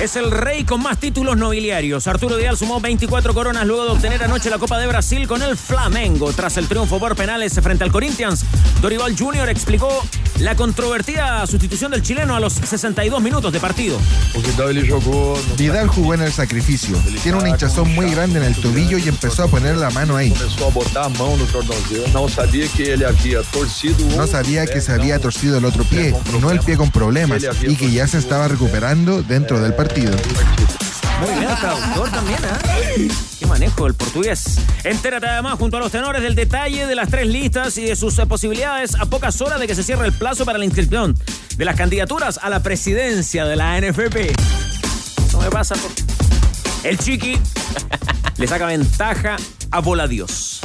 Es el rey con más títulos nobiliarios. Arturo Vidal sumó 24 coronas luego de obtener anoche la Copa de Brasil con el Flamengo. Tras el triunfo por penales frente al Corinthians, Dorival Jr. explicó la controvertida sustitución del chileno a los 62 minutos de partido. Vidal jugó en el sacrificio. Tiene un hinchazón muy grande en el tobillo y empezó a poner la mano ahí. No sabía que se había torcido el otro pie, no el pie con problemas, y que ya se estaba recuperando dentro del partido. Muy bien, traductor también, ¿eh? Qué manejo el portugués. Entérate además junto a los tenores del detalle de las tres listas y de sus eh, posibilidades a pocas horas de que se cierre el plazo para la inscripción de las candidaturas a la presidencia de la NFP. No me pasa por... El chiqui le saca ventaja a Bola Dios.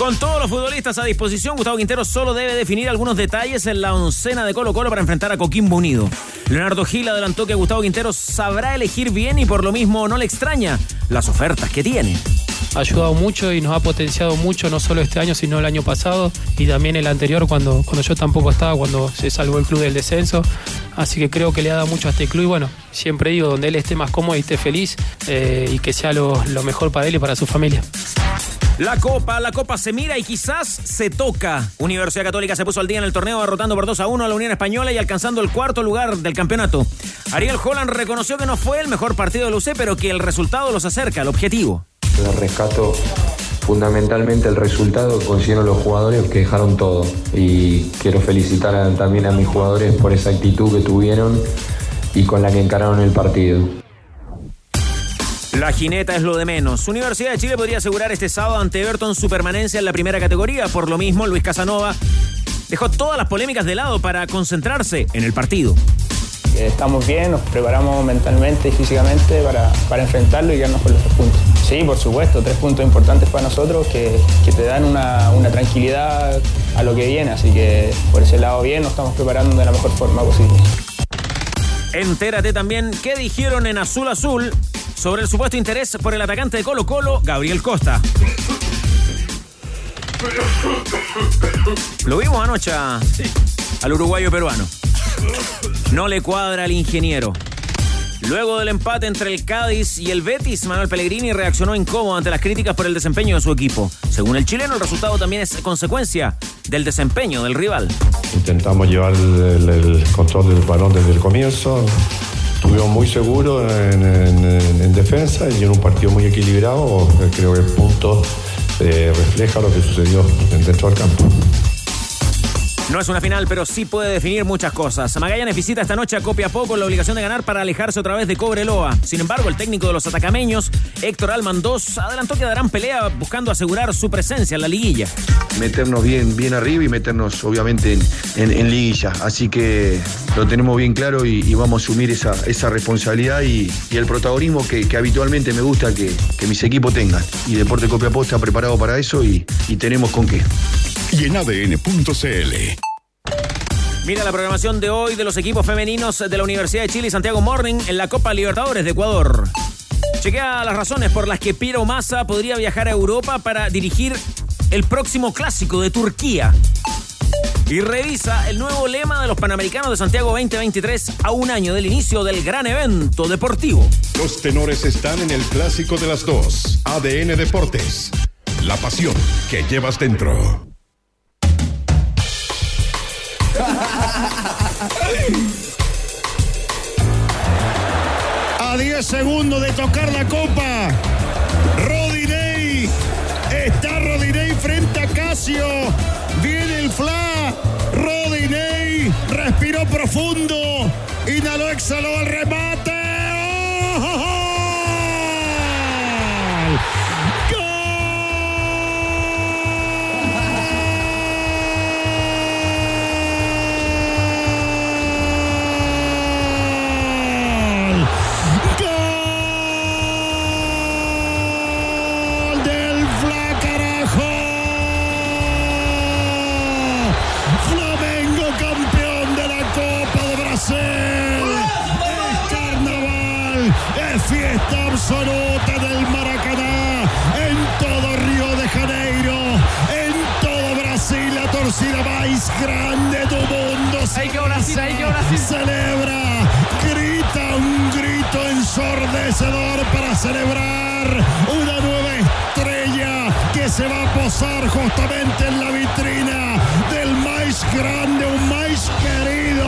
Con todos los futbolistas a disposición, Gustavo Quintero solo debe definir algunos detalles en la oncena de Colo Colo para enfrentar a Coquimbo Unido. Leonardo Gil adelantó que Gustavo Quintero sabrá elegir bien y por lo mismo no le extraña las ofertas que tiene ha ayudado mucho y nos ha potenciado mucho, no solo este año, sino el año pasado y también el anterior, cuando, cuando yo tampoco estaba, cuando se salvó el club del descenso. Así que creo que le ha dado mucho a este club y bueno, siempre digo, donde él esté más cómodo y esté feliz eh, y que sea lo, lo mejor para él y para su familia. La Copa, la Copa se mira y quizás se toca. Universidad Católica se puso al día en el torneo derrotando por 2 a 1 a la Unión Española y alcanzando el cuarto lugar del campeonato. Ariel Holland reconoció que no fue el mejor partido de UC, pero que el resultado los acerca al objetivo. Yo rescato fundamentalmente el resultado consiguieron los jugadores que dejaron todo. Y quiero felicitar también a mis jugadores por esa actitud que tuvieron y con la que encararon el partido. La jineta es lo de menos. Universidad de Chile podría asegurar este sábado ante Everton su permanencia en la primera categoría. Por lo mismo, Luis Casanova dejó todas las polémicas de lado para concentrarse en el partido. Estamos bien, nos preparamos mentalmente y físicamente para, para enfrentarlo y quedarnos con los tres puntos. Sí, por supuesto, tres puntos importantes para nosotros que, que te dan una, una, tranquilidad a lo que viene, así que por ese lado bien, nos estamos preparando de la mejor forma posible. Entérate también qué dijeron en Azul Azul sobre el supuesto interés por el atacante de Colo Colo, Gabriel Costa. Lo vimos anoche al uruguayo peruano. No le cuadra al ingeniero. Luego del empate entre el Cádiz y el Betis, Manuel Pellegrini reaccionó incómodo ante las críticas por el desempeño de su equipo. Según el chileno, el resultado también es consecuencia del desempeño del rival. Intentamos llevar el, control del balón desde el comienzo. Estuvimos muy seguros en, defensa y en un partido muy equilibrado. Creo que el punto eh, refleja lo que sucedió dentro del campo. No es una final, pero sí puede definir muchas cosas. Magallanes visita esta noche a Copiapó con la obligación de ganar para alejarse otra vez de Cobreloa. Sin embargo, el técnico de los atacameños, Héctor Almandós, adelantó que darán pelea buscando asegurar su presencia en la liguilla. Meternos bien, bien arriba y meternos obviamente en, liguilla. Así que lo tenemos bien claro y, vamos a asumir esa, responsabilidad y, el protagonismo que, habitualmente me gusta que, mis equipos tengan. Y Deporte Copiapó está preparado para eso y tenemos con qué y en ADN.cl. Mira la programación de hoy de los equipos femeninos de la Universidad de Chile y Santiago Morning en la Copa Libertadores de Ecuador. Chequea las razones por las que Piero Massa podría viajar a Europa para dirigir el próximo clásico de Turquía. Y revisa el nuevo lema de los Panamericanos de Santiago 2023 a un año del inicio del gran evento deportivo. Los tenores están en el clásico de las dos. ADN Deportes. La pasión que llevas dentro. A 10 segundos de tocar la copa. Rodinei. Está Rodinei frente a Casio. Viene el fla. Rodinei. Respiró profundo. Inhaló, exhaló el remate. Absoluta del Maracaná, en todo Río de Janeiro, en todo Brasil, la torcida más grande del mundo. Hay que Brasil, hay que Brasil. Celebra, grita un grito ensordecedor para celebrar una nueva estrella que se va a posar justamente en la vitrina del más grande, un más querido,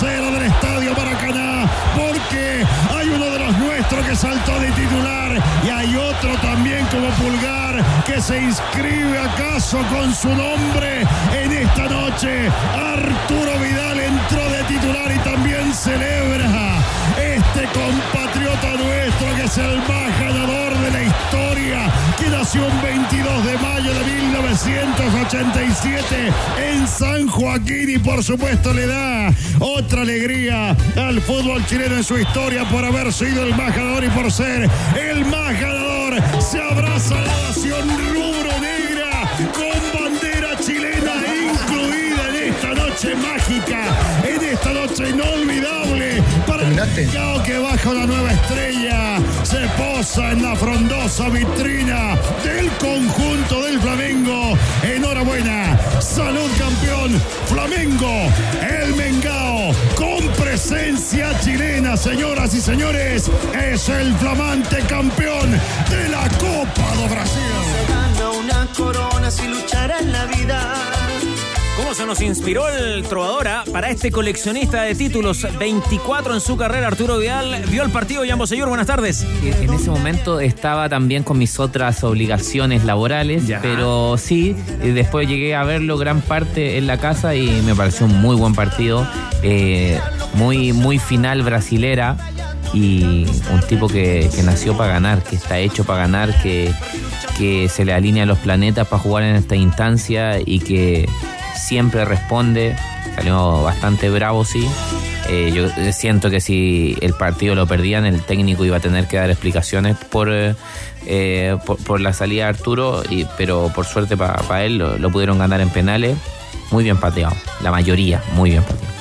0 del Estadio Maracaná, porque hay uno de los nuestros que saltó de titular y hay otro también como pulgar que se inscribe acaso con su nombre en esta noche. Arturo Vidal entró de titular y también celebra compatriota nuestro que es el más ganador de la historia, que nació un 22 de mayo de 1987 en San Joaquín y por supuesto le da otra alegría al fútbol chileno en su historia por haber sido el más ganador y por ser el más ganador. Se abraza la nación rubro negra con bandera chilena incluida en esta noche mágica, en esta noche inolvidable mercado que baja una nueva estrella, se posa en la frondosa vitrina del conjunto del Flamengo. Enhorabuena, salud campeón, Flamengo, el Mengao, con presencia chilena, señoras y señores, es el flamante campeón de la Copa do Brasil. gana una corona si luchara en la vida. ¿Cómo se nos inspiró el trovadora para este coleccionista de títulos? 24 en su carrera, Arturo Vidal. Vio el partido, Jan Señor, buenas tardes. En ese momento estaba también con mis otras obligaciones laborales, pero sí, eh, después llegué a verlo gran parte en la casa y me pareció un muy buen partido, eh, muy, muy final brasilera y un tipo que, que nació para ganar, que está hecho para ganar, que, que se le alinean los planetas para jugar en esta instancia y que siempre responde. Salió bastante bravo, sí. Eh, yo siento que si el partido lo perdían, el técnico iba a tener que dar explicaciones por, eh, eh, por, por la salida de Arturo, y, pero por suerte para él lo, lo pudieron ganar en penales. Muy bien pateado, la mayoría, muy bien pateado.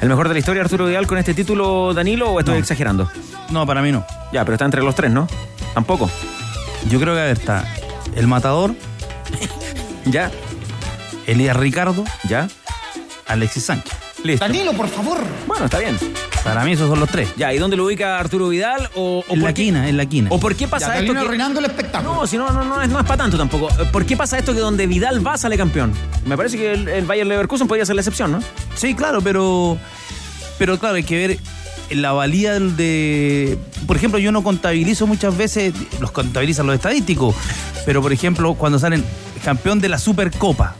¿El mejor de la historia, Arturo Vidal, con este título, Danilo, o estoy exagerando? No, para mí no. Ya, pero está entre los tres, ¿no? Tampoco. Yo creo que a ver, está el matador. ya. Elías Ricardo. Ya. Alexis Sánchez. Listo. Danilo, por favor. Bueno, está bien. Para mí esos son los tres. Ya, ¿y dónde lo ubica Arturo Vidal? O, o En la qué- quina, en la quina. ¿O por qué pasa Ya esto? que- arruinando el espectáculo. No, si no, no, no es, no es para tanto tampoco. Eh, ¿Por qué pasa esto que donde Vidal va sale campeón? Me parece que el, el Bayern Leverkusen podría ser la excepción, ¿no? Sí, claro, pero. Pero claro, hay que ver la valía del de. Por ejemplo, yo no contabilizo muchas veces, los contabilizan los estadísticos, pero por ejemplo, cuando salen campeón de la Supercopa,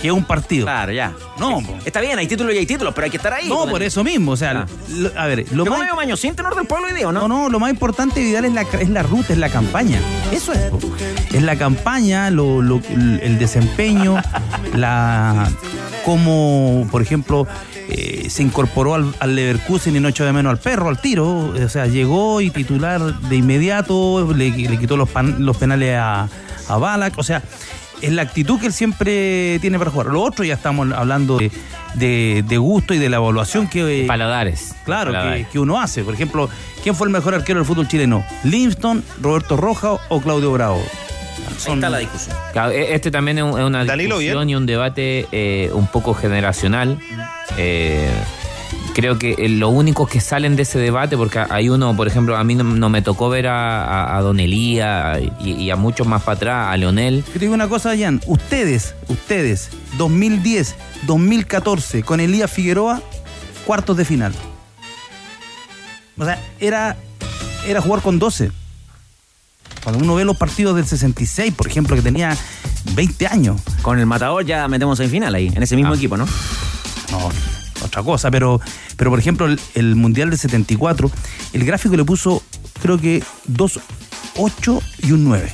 que es un partido. Claro, ya. No, Está bien, hay títulos y hay títulos, pero hay que estar ahí. no, pues, por eso mismo. O sea, lo- a ver, lo Como más. maño sin tenor del pueblo hoy día, ¿o ¿no? No, no, lo más importante Vidal es la, es la ruta, es la campaña. Eso es. po. Es la campaña, lo, lo- el desempeño, la cómo, por ejemplo, eh, se incorporó al, al Leverkusen y no echó de menos al perro, al tiro. O sea, llegó y titular de inmediato, le, le quitó los, pan- los penales a, a Balak. O sea, es la actitud que él siempre tiene para jugar. Lo otro ya estamos hablando de, de- de gusto y de la evaluación que... Paladares. Claro, que, Paladares. que uno hace. Por ejemplo, ¿quién fue el mejor arquero del fútbol chileno? ¿Livingston, Roberto Roja o Claudio Bravo? Ahí está la discusión. Claro, e- Este también es un- es una discusión y un debate eh, un poco generacional. Eh, creo que eh, lo único que salen de ese debate, porque hay uno, por ejemplo, a mí no, no me tocó ver a, a- a Don Elías y, y a muchos más para atrás, a Leonel. Yo te digo una cosa, Jan. Ustedes, ustedes, 2010, 2014, con Elías Figueroa, cuartos de final. O sea, era, era jugar con 12. Cuando uno ve los partidos del 66, por ejemplo, que tenía 20 años. Con el matador ya metemos en final ahí, en ese mismo Ah. equipo, ¿no? No, otra cosa, pero, pero por ejemplo, el, el Mundial del 74, el gráfico le puso, creo que, dos 8 y un 9.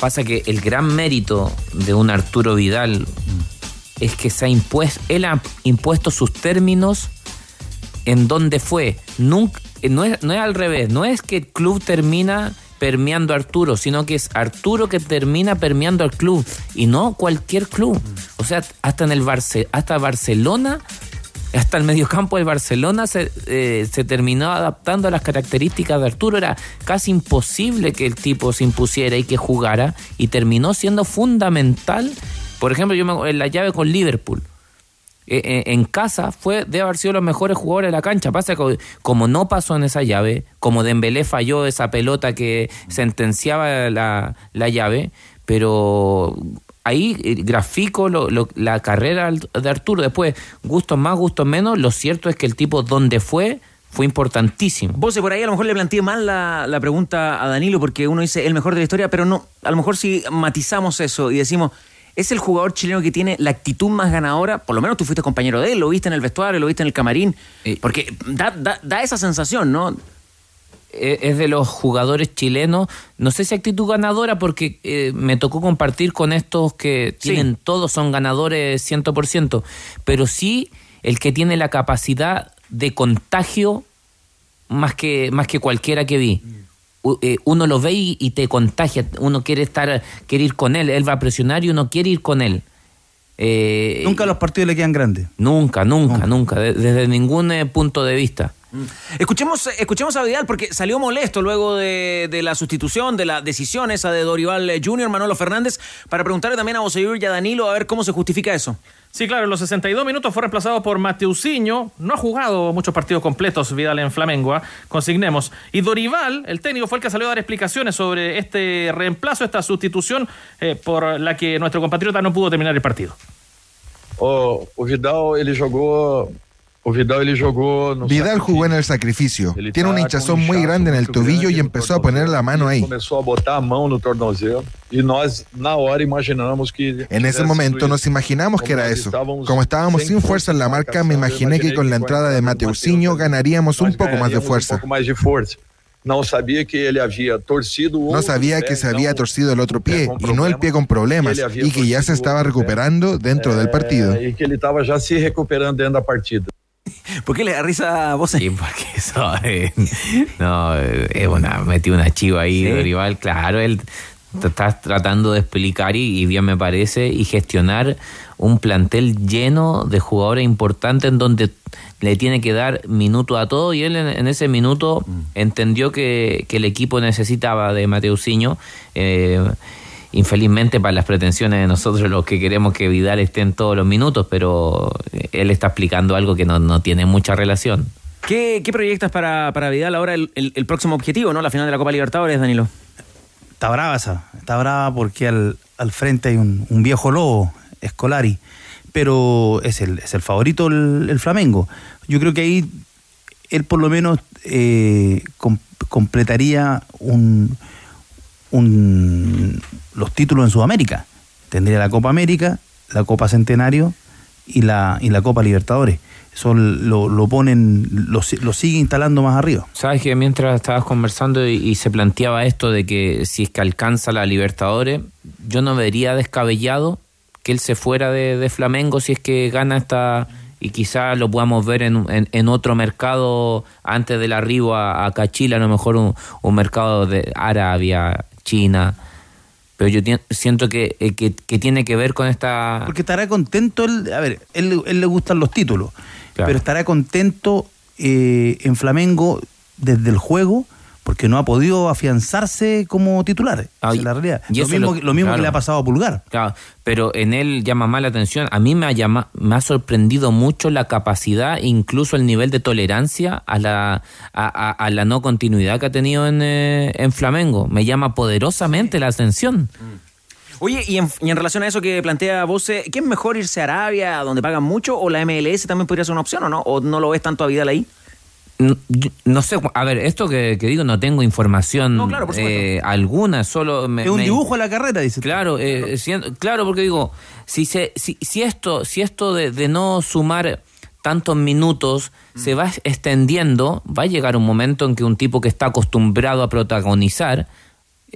Pasa que el gran mérito de un Arturo Vidal es que se ha impuesto, él ha impuesto sus términos en donde fue. Nunca, no, es, no es al revés, no es que el club termina, permeando a Arturo, sino que es Arturo que termina permeando al club y no cualquier club. O sea, hasta en el Barce hasta Barcelona, hasta el mediocampo del Barcelona se, eh, terminó adaptando a las características de Arturo. Era casi imposible que el tipo se impusiera y que jugara y terminó siendo fundamental. Por ejemplo, yo me, en la llave con Liverpool. Eh, eh, en casa fue de haber sido los mejores jugadores de la cancha. Pasa que como no pasó en esa llave, como Dembélé falló esa pelota que sentenciaba la, la llave, pero ahí eh, grafico la carrera de Arturo. Después, gustos más, gustos menos, lo cierto es que el tipo donde fue fue importantísimo. Vos por ahí a lo mejor le planteé mal la, la pregunta a Danilo porque uno dice el mejor de la historia, pero no, a lo mejor si matizamos eso y decimos es el jugador chileno que tiene la actitud más ganadora. Por lo menos tú fuiste compañero de él, lo viste en el vestuario, lo viste en el camarín. Porque da, da, da esa sensación, ¿no? Es de los jugadores chilenos, no sé si actitud ganadora, porque eh, me tocó compartir con estos que tienen sí. todos, son ganadores 100%, pero sí el que tiene la capacidad de contagio más que, más que cualquiera que vi. Eh, uno lo ve y, y, te contagia, uno quiere estar, quiere ir con él, él va a presionar y uno quiere ir con él. Eh, nunca los partidos le quedan grandes. Nunca, nunca, nunca, nunca de, desde ningún eh, punto de vista. Escuchemos, escuchemos a Vidal porque salió molesto luego de, de, la sustitución, de la decisión esa de Dorival Junior, Manolo Fernández, para preguntarle también a Boseyur y a Danilo a ver cómo se justifica eso. Sí, claro, en los 62 minutos fue reemplazado por Mateusinho. No ha jugado muchos partidos completos Vidal en Flamengo, ¿eh? consignemos. Y Dorival, el técnico, fue el que salió a dar explicaciones sobre este reemplazo, esta sustitución eh, por la que nuestro compatriota no pudo terminar el partido. O, o Vidal, ele jogou O Vidal, ele jogó no Vidal jugó en el sacrificio. Tiene una hinchazón muy grande en el tobillo y empezó a poner la mano ahí. Comenzó a botar no y nós na hora imaginamos que En ese momento nos imaginamos que era eso. Como estábamos sin fuerza en la marca, me imaginé que con la entrada de Mateusinho ganaríamos un poco más de fuerza. No sabía que él había torcido No sabía que se había torcido el otro pie y no el pie con problemas y que ya se estaba recuperando dentro del partido. Y que él estaba ya se recuperando dentro de la partida. ¿Por qué le da risa a vos? Sí, porque eso eh, no, es una, metí una chiva ahí ¿Sí? de rival, claro, él está tratando de explicar y, y, bien me parece y gestionar un plantel lleno de jugadores importantes en donde le tiene que dar minuto a todo y él en, en ese minuto mm. entendió que, que, el equipo necesitaba de Mateusinho eh, infelizmente para las pretensiones de nosotros los que queremos que Vidal esté en todos los minutos, pero él está explicando algo que no, no tiene mucha relación. ¿Qué, qué proyectas para, para, Vidal ahora el, el, el, próximo objetivo, no? La final de la Copa Libertadores, Danilo. Está brava esa, está brava porque al, al frente hay un, un, viejo lobo, Escolari, pero es el, es el favorito el, el, Flamengo. Yo creo que ahí él por lo menos eh, com, completaría un, un, los títulos en Sudamérica. Tendría la Copa América, la Copa Centenario y la, y la Copa Libertadores. Eso lo, lo ponen, lo, lo, sigue instalando más arriba. Sabes que mientras estabas conversando y, se planteaba esto de que si es que alcanza la Libertadores, yo no vería descabellado que él se fuera de, de Flamengo si es que gana esta y quizás lo podamos ver en, en, en, otro mercado antes del arribo a, a Cachila, a lo mejor un, un mercado de Arabia, China pero yo siento que, eh, que, que, tiene que ver con esta... Porque estará contento, él, a ver, él, él le gustan los títulos, claro. pero estará contento eh, en Flamengo desde el juego porque no ha podido afianzarse como titular. Ay, la realidad. Y lo mismo, lo, lo mismo claro. que le ha pasado a Pulgar. Claro, pero en él llama más la atención. A mí me ha, llama, me ha sorprendido mucho la capacidad, incluso el nivel de tolerancia a la, a, a, a la no continuidad que ha tenido en, eh, en Flamengo. Me llama poderosamente la atención. Oye, y en, y en, relación a eso que plantea vos, ¿qué es mejor irse a Arabia, donde pagan mucho, o la MLS también podría ser una opción o no? ¿O no lo ves tanto a Vidal ahí? No, no, sé, a ver, esto que, que, digo no tengo información no, claro, eh, alguna, solo me, es un me, dibujo a la carrera, dice. Claro, eh, siendo, claro, porque digo, si se, si, si esto, si esto de, de no sumar tantos minutos mm. se va extendiendo, va a llegar un momento en que un tipo que está acostumbrado a protagonizar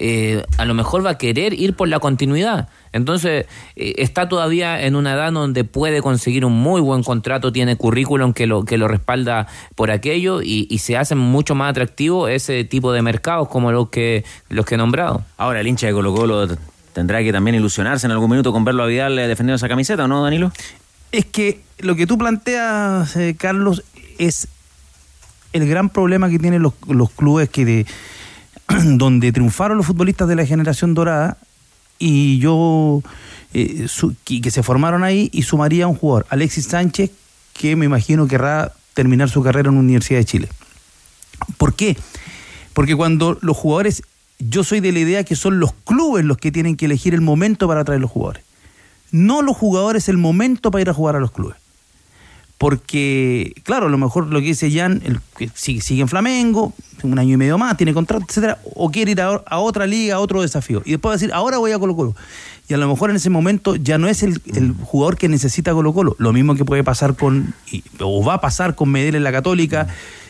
eh, a lo mejor va a querer ir por la continuidad. Entonces, eh, está todavía en una edad donde puede conseguir un muy buen contrato, tiene currículum que lo, que lo respalda por aquello y, y se hacen mucho más atractivo ese tipo de mercados como los que, los que he nombrado. Ahora, el hincha de Colo Colo tendrá que también ilusionarse en algún minuto con verlo a Vidal defendiendo esa camiseta, ¿no, Danilo? Es que lo que tú planteas, eh, Carlos, es el gran problema que tienen los, los clubes que de, donde triunfaron los futbolistas de la generación dorada y yo eh, que se formaron ahí y sumaría a un jugador, Alexis Sánchez, que me imagino querrá terminar su carrera en la Universidad de Chile. ¿Por qué? Porque cuando los jugadores, yo soy de la idea que son los clubes los que tienen que elegir el momento para traer los jugadores. No los jugadores el momento para ir a jugar a los clubes porque, claro, a lo mejor lo que dice Jan, el que sigue, en Flamengo, un año y medio más, tiene contrato, etcétera, o quiere ir a, otra liga, a otro desafío. Y después va a decir, ahora voy a Colo Colo. Y a lo mejor en ese momento ya no es el, jugador que necesita Colo Colo. Lo mismo que puede pasar con, o va a pasar con Medel en la Católica,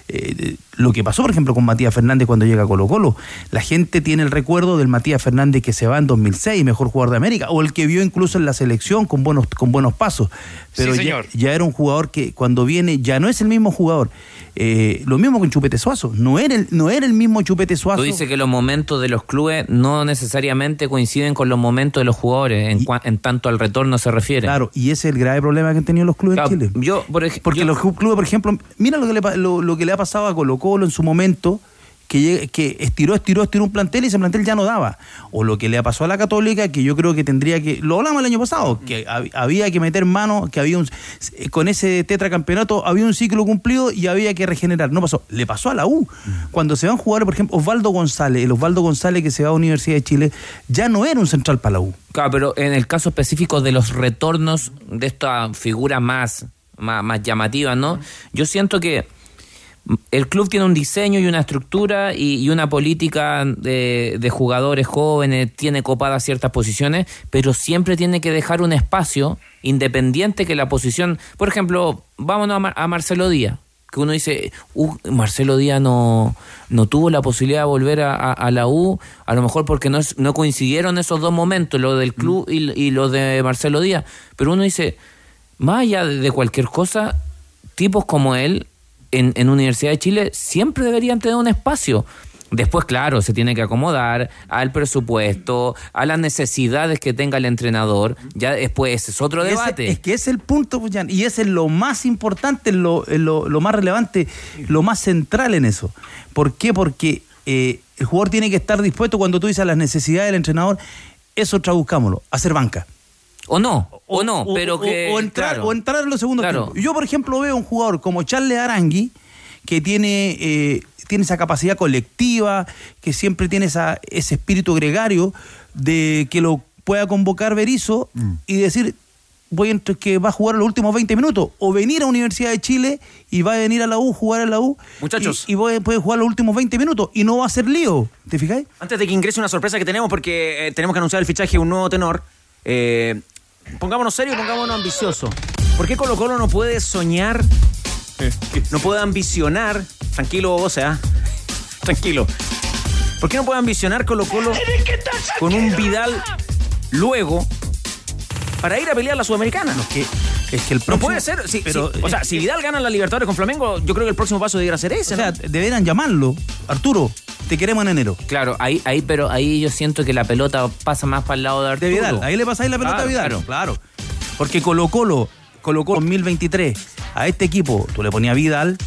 eh, lo que pasó, por ejemplo, con Matías Fernández cuando llega a Colo Colo. La gente tiene el recuerdo del Matías Fernández que se va en 2006, mejor jugador de América, o el que vio incluso en la selección con buenos, con buenos pasos. Pero ya, ya, era un jugador que cuando viene ya no es el mismo jugador. Eh, lo mismo con Chupete Suazo, no era, el, no era el mismo Chupete Suazo. Tú dices que los momentos de los clubes no necesariamente coinciden con los momentos de los jugadores, en, en tanto al retorno se refiere. Claro, y ese es el grave problema que han tenido los clubes en Chile. Yo, Porque los clubes, por ejemplo, mira lo que le, lo que le ha pasado a Colo Colo en su momento, que, que estiró, estiró, estiró un plantel y ese plantel ya no daba. O lo que le pasó a la Católica, que yo creo que tendría que, lo hablamos el año pasado, que había que meter mano, que había un, con ese tetracampeonato había un ciclo cumplido y había que regenerar. No pasó. Le pasó a la U. Cuando se van a jugar, por ejemplo, Osvaldo González, el Osvaldo González que se va a la Universidad de Chile, ya no era un central para la U. Claro, pero en el caso específico de los retornos de esta figura más, más, más llamativa, ¿no? Yo siento que el club tiene un diseño y una estructura y, una política de, jugadores jóvenes, tiene copadas ciertas posiciones, pero siempre tiene que dejar un espacio independiente que la posición. Por ejemplo, vámonos a, Marcelo Díaz, que uno dice, uh, Marcelo Díaz no, no tuvo la posibilidad de volver a, la U, a lo mejor porque no, no coincidieron esos dos momentos, lo del club y, y lo de Marcelo Díaz, pero uno dice, más allá de cualquier cosa, tipos como él en, en Universidad de Chile siempre deberían tener un espacio. Después, claro, se tiene que acomodar al presupuesto, a las necesidades que tenga el entrenador. Ya después es otro debate. es que es el punto, pues, y ese es lo más importante, lo, lo, más relevante, lo más central en eso. ¿Por qué? Porque eh, el jugador tiene que estar dispuesto cuando tú dices las necesidades del entrenador, eso traduzcámoslo, hacer banca. O no, o, no, pero que. O, entrar, o entrar en los segundos claro. Yo, por ejemplo, veo un jugador como Charles Arangui, que tiene, eh, tiene esa capacidad colectiva, que siempre tiene esa, ese espíritu gregario de que lo pueda convocar Berizzo mm. y decir, voy entre que va a jugar los últimos 20 minutos o venir a Universidad de Chile y va a venir a la U, jugar a la U. Muchachos. Y, puede jugar los últimos 20 minutos y no va a ser lío. ¿Te fijáis? Antes de que ingrese una sorpresa que tenemos, porque eh, tenemos que anunciar el fichaje de un nuevo tenor. Eh, pongámonos serio, pongámonos ambicioso. ¿Por qué Colo Colo no puede soñar, no puede ambicionar, tranquilo o sea, tranquilo, ¿por qué no puede ambicionar Colo Colo con un Vidal luego para ir a pelear la Sudamericana? No, que, es que el próximo, no puede ser. pero, o sea, si Vidal gana la Libertadores con Flamengo, yo creo que el próximo paso debería ser ese. O sea, deberían llamarlo. Arturo, te queremos en enero. Claro, ahí, ahí, pero ahí yo siento que la pelota pasa más para el lado de Arturo. De Vidal, ahí le pasáis la pelota a Vidal. Claro, claro. Porque Colo Colo, Colo Colo 2023, a este equipo tú le ponías Vidal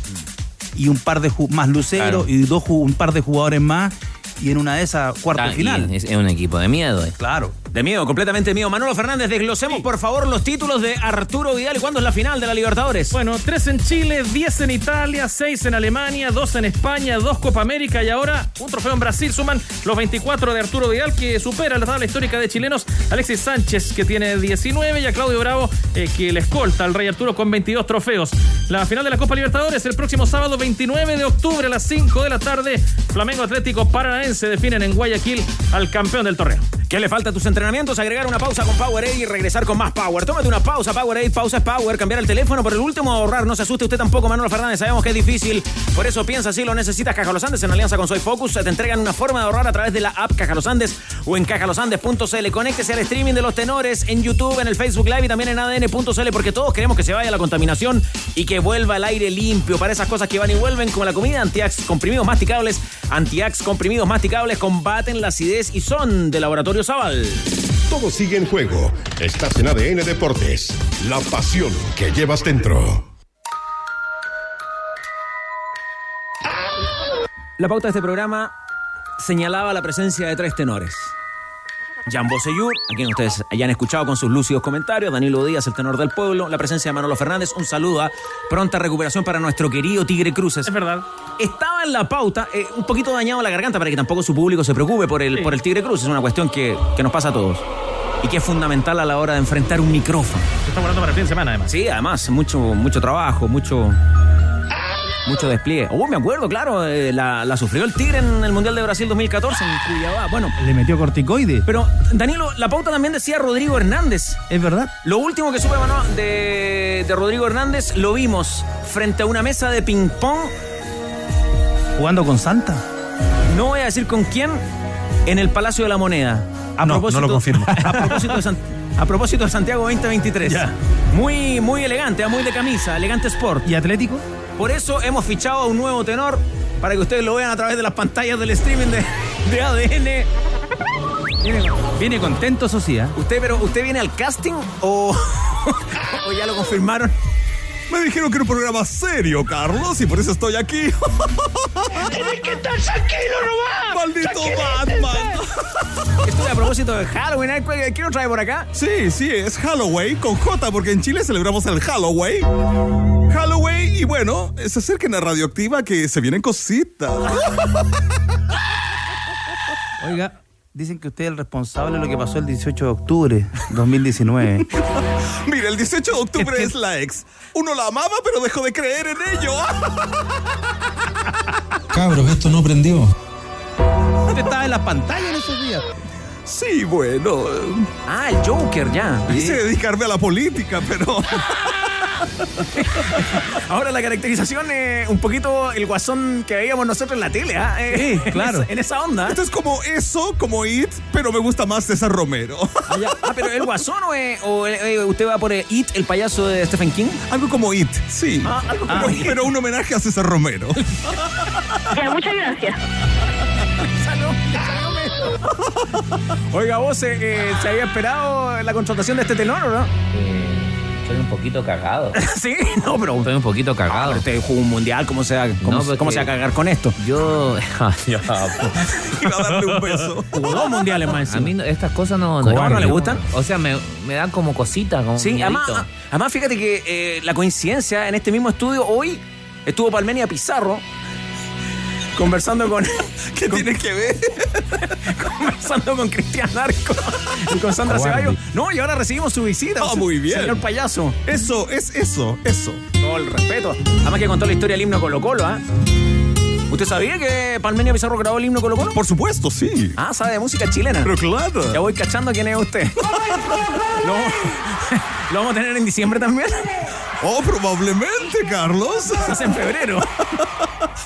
y un par de más luceros y dos un par de jugadores más y en una de esas cuartos ah, final. Es, un equipo de miedo. Eh. Claro. De miedo, completamente miedo. Manolo Fernández, desglosemos por favor los títulos de Arturo Vidal. ¿Cuándo es la final de la Libertadores? Bueno, tres en Chile, diez en Italia, seis en Alemania, dos en España, dos Copa América y ahora un trofeo en Brasil. Suman los 24 de Arturo Vidal que supera la tabla histórica de chilenos. Alexis Sánchez que tiene 19 y a Claudio Bravo eh, que le escolta al Rey Arturo con 22 trofeos. La final de la Copa Libertadores el próximo sábado 29 de octubre a las 5 de la tarde. Flamengo Atlético Paranaense definen en Guayaquil al campeón del torneo. ¿Qué le falta a tus Agregar una pausa con Powerade y regresar con más power. Tómate una pausa, Powerade, pausa es power. Cambiar el teléfono por el último ahorrar. No se asuste usted tampoco, Manuel Fernández. Sabemos que es difícil. Por eso piensa si lo necesitas. Caja Los Andes en alianza con Soy Focus. Te entregan una forma de ahorrar a través de la app Caja Los Andes o en cajalosandes.cl. Conéctese al streaming de los tenores en YouTube, en el Facebook Live y también en ADN.cl porque todos queremos que se vaya la contaminación y que vuelva el aire limpio para esas cosas que van y vuelven como la comida. Antiax comprimidos masticables. Antiax comprimidos masticables combaten la acidez y son de laboratorio Zaval. Todo sigue en juego. Estás en ADN Deportes. La pasión que llevas dentro. La pauta de este programa señalaba la presencia de tres tenores. Jan Boseyur, a quien ustedes hayan escuchado con sus lúcidos comentarios, Danilo Díaz, el tenor del pueblo, la presencia de Manolo Fernández, un saludo a pronta recuperación para nuestro querido Tigre Cruces. Es verdad. Estaba en la pauta, eh, un poquito dañado la garganta para que tampoco su público se preocupe por el, por el Tigre Cruces, es una cuestión que, que nos pasa a todos y que es fundamental a la hora de enfrentar un micrófono. Está guardando para el fin de semana, además. Sí, además, mucho, mucho trabajo, mucho, mucho despliegue. Oh, me acuerdo, claro, eh, la, la sufrió el Tigre en el Mundial de Brasil 2014 en Cuyabá. Bueno, Le metió corticoide. pero Danilo, la pauta también decía Rodrigo Hernández. Es verdad. Lo último que supe mano, de, de Rodrigo Hernández lo vimos frente a una mesa de ping-pong, Jugando con Santa. no voy a decir con quién, en el Palacio de la Moneda. A No, no lo confirmo. A propósito de, San- a propósito de Santiago 2023. Ya. Muy, muy elegante, muy de camisa, elegante sport. ¿Y Atlético? Por eso hemos fichado a un nuevo tenor para que ustedes lo vean a través de las pantallas del streaming de, de ADN. Viene, viene contento, eso sí, ¿eh? ¿Usted, pero, ¿Usted viene al casting o, o ya lo confirmaron? Me dijeron que era un programa serio, Carlos, y por eso estoy aquí. Tienes que estar tranquilo nomás. ¡Maldito Batman! Esto a propósito de Halloween. ¿eh? ¿Quién lo trae por acá? Sí, sí, es Halloween con J, porque en Chile celebramos el Halloween. Halloween, y bueno, se acerquen a Radioactiva que se vienen cositas. Oiga, dicen que usted es el responsable de lo que pasó el 18 de octubre 2019. Mira, el 18 de octubre es la ex. Uno la amaba, pero dejó de creer en ello. Cabros, esto no prendió. Usted estaba en las pantallas en esos días. Sí, bueno. Ah, el Joker, ya. Quise dedicarme a la política, pero. Ahora la caracterización es un poquito el guasón que veíamos nosotros en la tele, ¿ah? Eh, Sí, claro. En esa, en esa onda. Esto es como eso, como It, pero me gusta más César Romero. Ah, ya. Ah, pero el guasón o, eh, o, eh, usted va por eh, It, el payaso de Stephen King. Algo como It, sí. Ah, algo como pero, It. pero un homenaje a César Romero. Ya, muchas gracias. Oiga, vos, eh, eh, ¿se había esperado la contratación de este tenor o no? Estoy un poquito cagado. sí, no, pero. Estoy un poquito cagado. Pero usted jugó un mundial, ¿cómo se va, cómo, No, porque- cómo se va a cagar con esto? Yo. Iba a darle un beso. Jugó dos mundiales más A mí no- estas cosas no. ¿Cómo, no le gustan? O sea, me, me dan como cositas, como Sí, además, además fíjate que eh, la coincidencia en este mismo estudio hoy estuvo Palmenia Pizarro conversando con ¿Qué tiene que ver? conversando con Cristian Arco y con Sandra Guardi. Ceballos. No, y ahora recibimos su visita. Ah, muy bien. Señor payaso. Eso, es eso, eso. Todo el respeto. Además que contó la historia del himno Colo Colo, ¿ah? ¿Usted sabía que Palmenia Pizarro grabó el himno Colo Colo? Por supuesto, sí. Ah, sabe de música chilena. Pero claro. Ya voy cachando quién es usted. ¿Lo, lo vamos a tener en diciembre también? Oh, probablemente, Carlos. Se hace en febrero.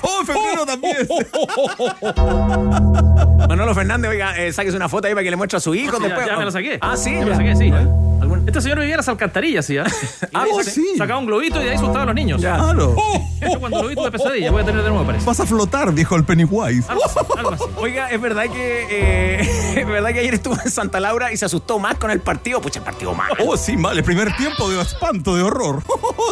Oh, en febrero también. Manolo Fernández, oiga, eh, sáquese una foto ahí para que le muestre a su hijo Sí, ya- después. ya me la saqué. Ah, sí, Ya me ya. la saqué, sí. ¿Algún- Este señor vivía en las alcantarillas, ¿sí? ¿ah? Y Ah, de ahí vos saca- sí. Sacaba un globito y de ahí asustaba a los niños. Claro. Yo cuando lo vi tuve pesadilla. Voy a tener de nuevo, parece. Vas a flotar, dijo el Pennywise. Algo así, algo así. Oiga, es verdad que eh, es verdad que ayer estuvo en Santa Laura y se asustó más con el partido. Pucha, el partido mal. Oh, sí, mal. El primer tiempo de espanto, de horror.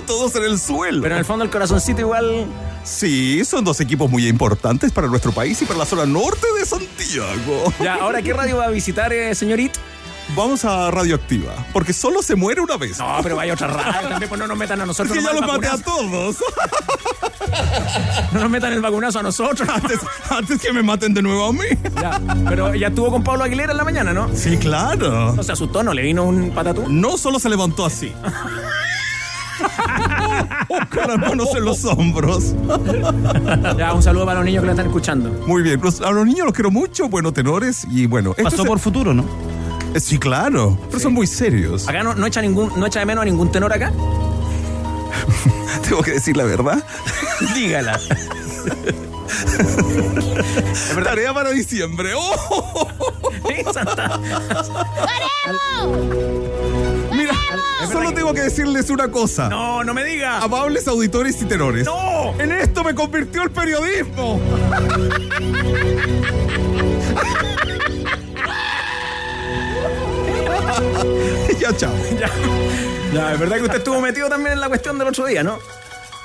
Todos en el suelo. Pero en el fondo el corazoncito igual. Sí, son dos equipos muy importantes para nuestro país y para la zona norte de Santiago. Ya, ahora qué radio va a visitar, eh, señorita. Vamos a Radioactiva, porque solo se muere una vez. No, pero vaya otra radio también, pues no nos metan a Es nosotros. que ya los maté a todos. No nos metan el vacunazo a nosotros. antes, antes que me maten de nuevo a mí. Ya, pero ya estuvo con Pablo Aguilera en la mañana, ¿no? Sí, claro. No se asustó, no le vino un patatú. No solo se levantó así. con las manos en los hombros. Ya, un saludo para los niños que lo están escuchando. Muy bien, los- a los niños los quiero mucho, bueno, tenores, y bueno. este Pasó es- por futuro, ¿no? Eh, Sí, claro, pero son muy serios. Acá no, no echa ningún, no echa de menos a ningún tenor acá. Tengo que decir la verdad. Dígala. Es verdad. Tarea para diciembre. ¡Oh! Mira, solo tengo que decirles una cosa. No, no me diga. Amables auditores y tenores. ¡No! En esto me convirtió el periodismo. ya, chao. Ya. Ya, es verdad que usted estuvo metido también en la cuestión del otro día, ¿no?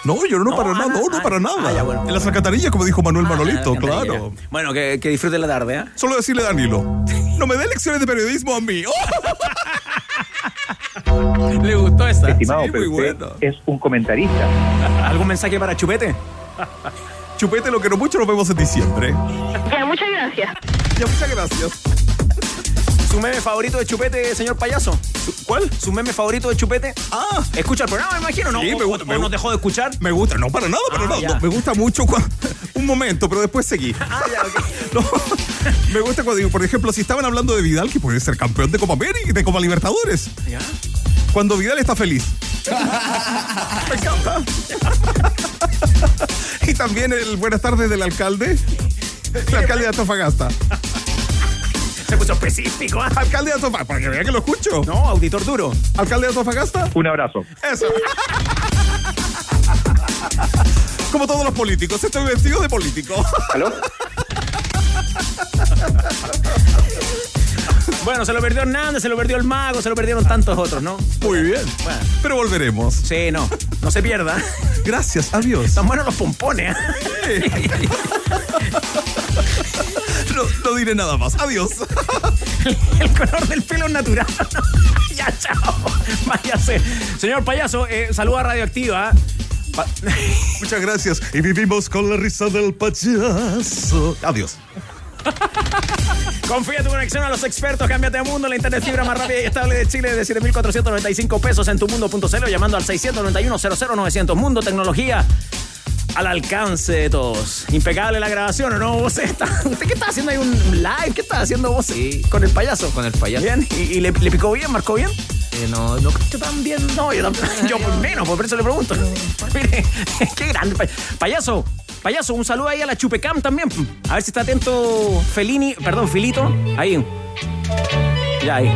No, yo no, para ah, nada, no, no ah, para ah, nada. ya, bueno. En las alcantarillas, como dijo Manuel Ah, Manolito, claro. Bueno, que, que disfrute la tarde, ¿eh? Solo decirle a Danilo, no me dé lecciones de periodismo a mí. ¿Le gustó esa? Estimado, Sí, pero muy usted buena. es un comentarista. ¿Algún mensaje para Chupete? Chupete, lo que no mucho nos vemos en diciembre. Ya, muchas gracias. Ya, muchas gracias. ¿Su meme favorito de Chupete, señor payaso? ¿Cuál? ¿Su meme favorito de Chupete? Ah, ¿Escucha el programa, me imagino? ¿No? Sí, ¿O- me o- gusta, o me nos dejó de escuchar? me gusta, no para nada, para Ah, nada. No, me gusta mucho un momento, pero después seguí. Ah, ya, ok. No, me gusta cuando digo, por ejemplo, si estaban hablando de Vidal, que puede ser campeón de Copa América, de Copa Libertadores. ¿Ya? Cuando Vidal está feliz. Me encanta. y también el buenas tardes del alcalde. El alcalde de Antofagasta. Se puso específico, ¿ah? Alcalde de Antofagasta, para que vea que lo escucho. No, auditor duro. Alcalde de Antofagasta. Un abrazo. Eso. Como todos los políticos, estoy vestido de político. ¿Aló? Bueno, se lo perdió Hernández, se lo perdió el Mago, se lo perdieron tantos otros, ¿no? Muy bien. Bueno. Pero volveremos. Sí, no. No se pierda. Gracias, adiós. Están buenos los pompones. ¿eh? No, no diré nada más. Adiós. El color del pelo es natural. ya, chao. Váyase. Señor payaso, eh, saluda Radioactiva. Pa- Muchas gracias. Y vivimos con la risa del payaso. Adiós. Confía tu conexión a los expertos, cámbiate a mundo, la internet fibra más rápida y estable de Chile de 7.495 pesos en tumundo.cl o llamando al 691-00-900. Mundo Tecnología al alcance de todos. Impecable la grabación, ¿o no? Vos está, ¿Usted qué está haciendo ahí un live? ¿Qué está haciendo vos Sí. con el payaso? Con el payaso. Bien, ¿y, y le, le picó bien? ¿Marcó bien? Eh, no, no tan bien. No, yo, tampoco- yo por menos, por eso le pregunto. Mire, qué grande. pa- Payaso, payaso, un saludo ahí a la Chupecam también. A ver si está atento Felini, perdón, Filito. Ahí. Ya ahí.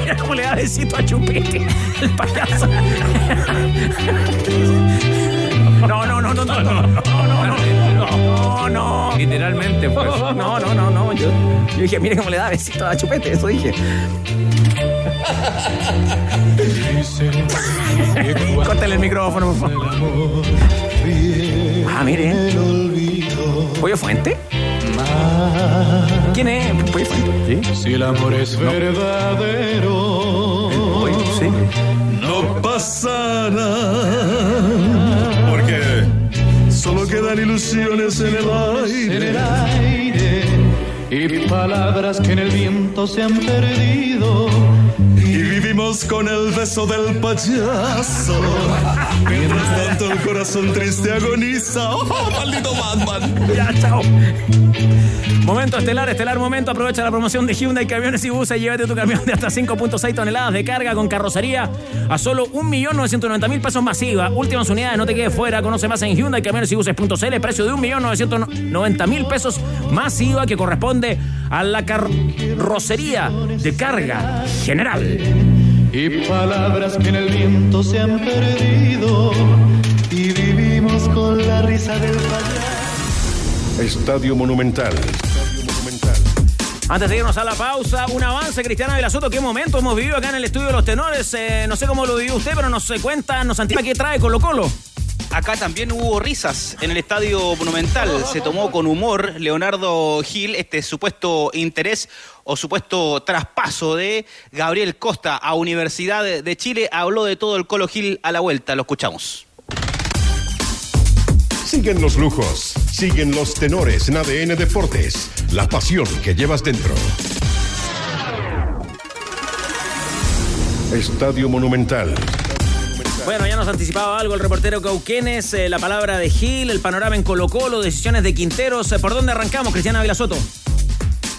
Mira cómo le da besito a Chupete, el payaso. No, no, no, no, no, no, no, no, no, literalmente, pues, no, no, no, no, yo, yo dije, mire cómo le da besito a Chupete, eso dije. Córtale el micrófono, por favor. Ah, mire. ¿Pollo Fuente? ¿Quién es? ¿Pollo Fuente? ¿Sí? Si el amor es no. verdadero, eh, ¿Sí? no pasará solo quedan ilusiones en el aire. Y palabras que en el viento se han perdido. Y con el beso del payaso. Mientras tanto el corazón triste agoniza. ¡Oh, maldito Batman! Ya, chao. Momento estelar, estelar momento. Aprovecha la promoción de Hyundai Camiones y Buses. Llévate tu camión de hasta 5.6 toneladas de carga con carrocería a solo 1.990.000 pesos masiva. Últimas unidades, no te quedes fuera. Conoce más en Hyundai Camiones y Buses.cl. Precio de 1.990.000 pesos masiva que corresponde a la carrocería de carga general. Y palabras que en el viento se han perdido. Y vivimos con la risa del payaso. Estadio Monumental. Antes de irnos a la pausa, un avance, Cristiana Vilasoto. ¿Qué momento hemos vivido acá en el estudio de los tenores? Eh, no sé cómo lo vivió usted, pero nos eh, cuenta, nos anticipa qué trae Colo Colo. Acá también hubo risas en el Estadio Monumental. Se tomó con humor Leonardo Gil este supuesto interés o supuesto traspaso de Gabriel Costa a Universidad de Chile. Habló de todo el Colo Gil a la vuelta. Lo escuchamos. Siguen los lujos, siguen los tenores en ADN Deportes, la pasión que llevas dentro. Estadio Monumental. Bueno, ya nos anticipaba algo el reportero Cauquenes, eh, la palabra de Gil, el panorama en Colo Colo, decisiones de Quinteros. Eh, ¿Por dónde arrancamos, Cristiana Vilasoto?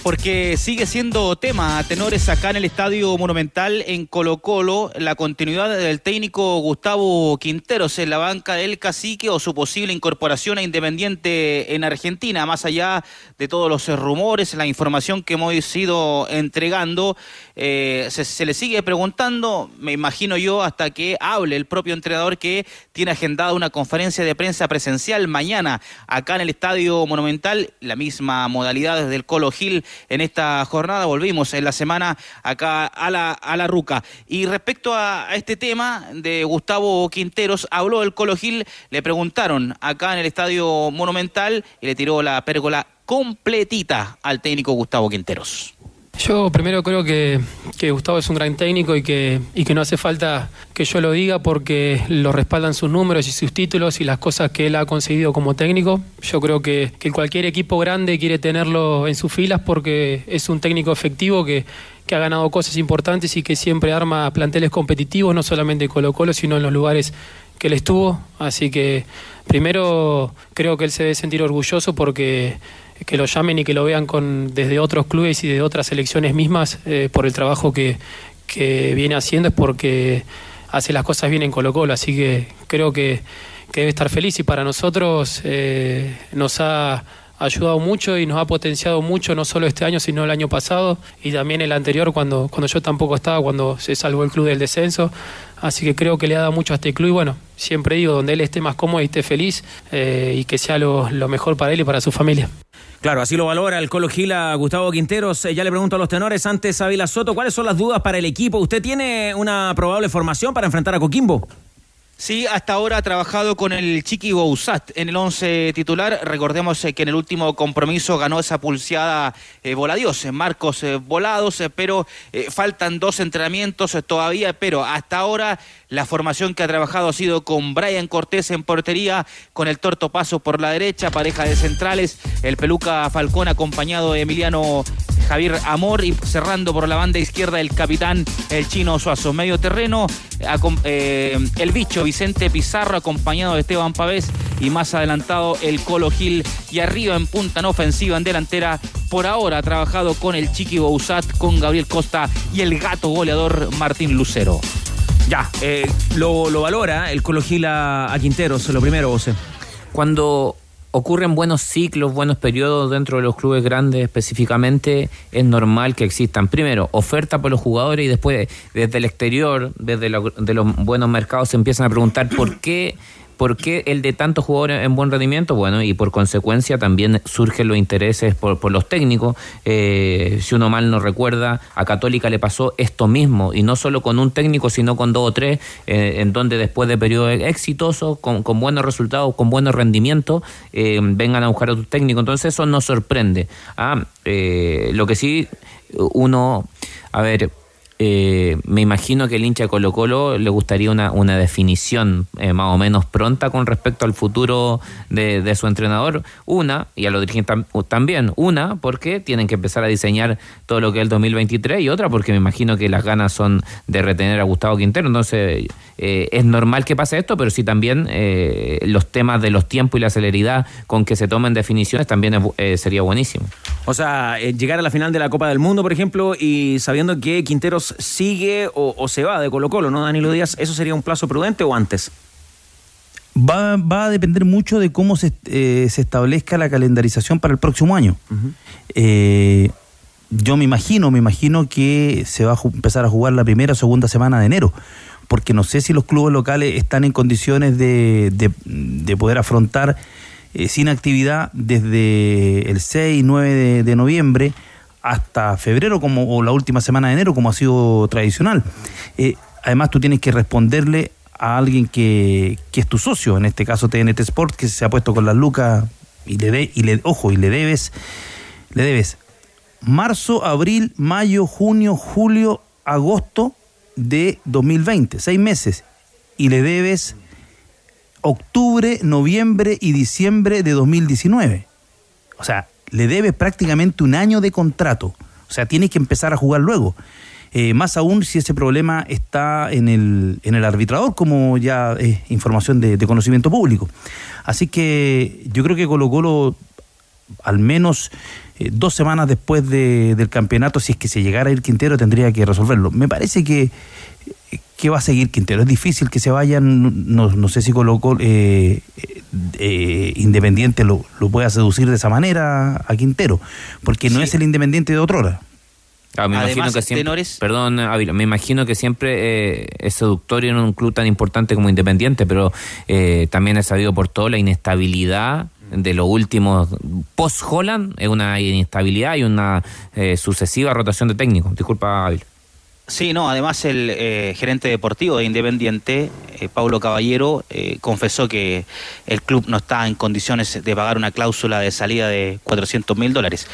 Porque sigue siendo tema a tenores acá en el Estadio Monumental en Colo Colo la continuidad del técnico Gustavo Quinteros en la banca del cacique o su posible incorporación a Independiente en Argentina, más allá de todos los rumores, la información que hemos ido entregando, eh, se, le sigue preguntando, me imagino yo, hasta que hable el propio entrenador que tiene agendada una conferencia de prensa presencial mañana acá en el Estadio Monumental, la misma modalidad desde el Colo Gil en esta jornada. Volvimos en la semana acá a la, a la Ruca. Y respecto a, este tema de Gustavo Quinteros, habló el Colo Gil, le preguntaron acá en el Estadio Monumental y le tiró la pérgola completita al técnico Gustavo Quinteros. Yo primero creo que, Gustavo es un gran técnico y que, y que no hace falta que yo lo diga porque lo respaldan sus números y sus títulos y las cosas que él ha conseguido como técnico. Yo creo que, cualquier equipo grande quiere tenerlo en sus filas porque es un técnico efectivo que, que ha ganado cosas importantes y que siempre arma planteles competitivos, no solamente en Colo Colo, sino en los lugares que él estuvo. Así que primero creo que él se debe sentir orgulloso porque que lo llamen y que lo vean con desde otros clubes y de otras selecciones mismas eh, por el trabajo que, viene haciendo es porque hace las cosas bien en Colo Colo, así que creo que, debe estar feliz y para nosotros eh, nos ha ayudado mucho y nos ha potenciado mucho, no solo este año, sino el año pasado y también el anterior, cuando, cuando yo tampoco estaba, cuando se salvó el club del descenso. Así que creo que le ha dado mucho a este club y bueno, siempre digo, donde él esté más cómodo y esté feliz eh, y que sea lo mejor para él y para su familia. Claro, así lo valora el Colo Gila Gustavo Quinteros. Eh, ya le pregunto a los tenores antes a Vila Soto, ¿cuáles son las dudas para el equipo? ¿Usted tiene una probable formación para enfrentar a Coquimbo? Sí, hasta ahora ha trabajado con el Chiqui Bouzat en el 11 titular. Recordemos eh, que en el último compromiso ganó esa pulseada eh, Voladios, Marcos Volados, pero faltan dos entrenamientos todavía, pero hasta ahora la formación que ha trabajado ha sido con Brian Cortés en portería, con el Torto Paso por la derecha, pareja de centrales, el Peluca Falcón acompañado de Emiliano Javier Amor y cerrando por la banda izquierda el capitán el chino Suazo. Medio terreno, eh, el bicho Vicente Pizarro acompañado de Esteban Pavés y más adelantado el Colo Gil y arriba en punta en ofensiva en delantera. Por ahora ha trabajado con el Chiqui Bouzat, con Gabriel Costa y el gato goleador Martín Lucero. Ya, eh, lo, valora el Colo Gil a, Quinteros, lo primero, José. Cuando ocurren buenos ciclos, buenos periodos dentro de los clubes grandes específicamente, es normal que existan, primero, oferta por los jugadores y después desde el exterior, desde de los buenos mercados, se empiezan a preguntar por qué ¿Por qué el de tantos jugadores en buen rendimiento? Bueno, y por consecuencia también surgen los intereses por, los técnicos. Eh, si uno mal no recuerda, a Católica le pasó esto mismo, y no solo con un técnico, sino con dos o tres, eh, en donde después de periodos exitosos, con, buenos resultados, con buenos rendimientos, eh, vengan a buscar a tu técnico. Entonces eso nos sorprende. Ah, lo que sí, uno, a ver, eh, me imagino que el hincha de Colo Colo le gustaría una, una definición eh, más o menos pronta con respecto al futuro de, su entrenador. Una, y a los dirigentes también, una, porque tienen que empezar a diseñar todo lo que es el 2023 y otra porque me imagino que las ganas son de retener a Gustavo Quintero. Entonces, eh, es normal que pase esto, pero sí también los temas de los tiempos y la celeridad con que se tomen definiciones también sería buenísimo. O sea, llegar a la final de la Copa del Mundo, por ejemplo, y sabiendo que Quinteros sigue o, se va de Colo Colo, ¿no, Danilo Díaz? ¿Eso sería un plazo prudente o antes? Va, va a depender mucho de cómo se, eh, se, establezca la calendarización para el próximo año. Eh, yo me imagino, me imagino que se va a empezar a jugar la primera o segunda semana de enero, porque no sé si los clubes locales están en condiciones de, de, poder afrontar eh, sin actividad desde el 6 y 9 de noviembre hasta febrero como, o la última semana de enero, como ha sido tradicional. Eh, además, tú tienes que responderle a alguien que, es tu socio, en este caso TNT Sport, que se ha puesto con las lucas y le, de, y le ojo, y le debes, le debes marzo, abril, mayo, junio, julio, agosto de 2020, seis meses, y le debes octubre, noviembre y diciembre de 2019. O sea, le debe prácticamente un año de contrato. O sea, tiene que empezar a jugar luego. Eh, más aún si ese problema está en el, en el arbitrador, como ya es información de, conocimiento público. Así que yo creo que Colo Colo, al menos eh, dos semanas después del campeonato, si es que se llegara ir Quintero, tendría que resolverlo. Me parece que, que va a seguir Quintero. Es difícil que se vayan, no, no sé si Colo Colo eh, Independiente lo, lo, pueda seducir de esa manera a Quintero, porque no es el Independiente de otra hora. Ah, me imagino que siempre, Perdón, me imagino que siempre eh, es seductorio en un club tan importante como Independiente, pero eh, también he sabido por todo la inestabilidad de los últimos post-Holland, es una inestabilidad y una eh, sucesiva rotación de técnicos. Disculpa, Ávila. Sí, no, además el gerente deportivo de Independiente, Paulo Caballero, confesó que el club no está en condiciones de pagar una cláusula de salida de 400 mil dólares.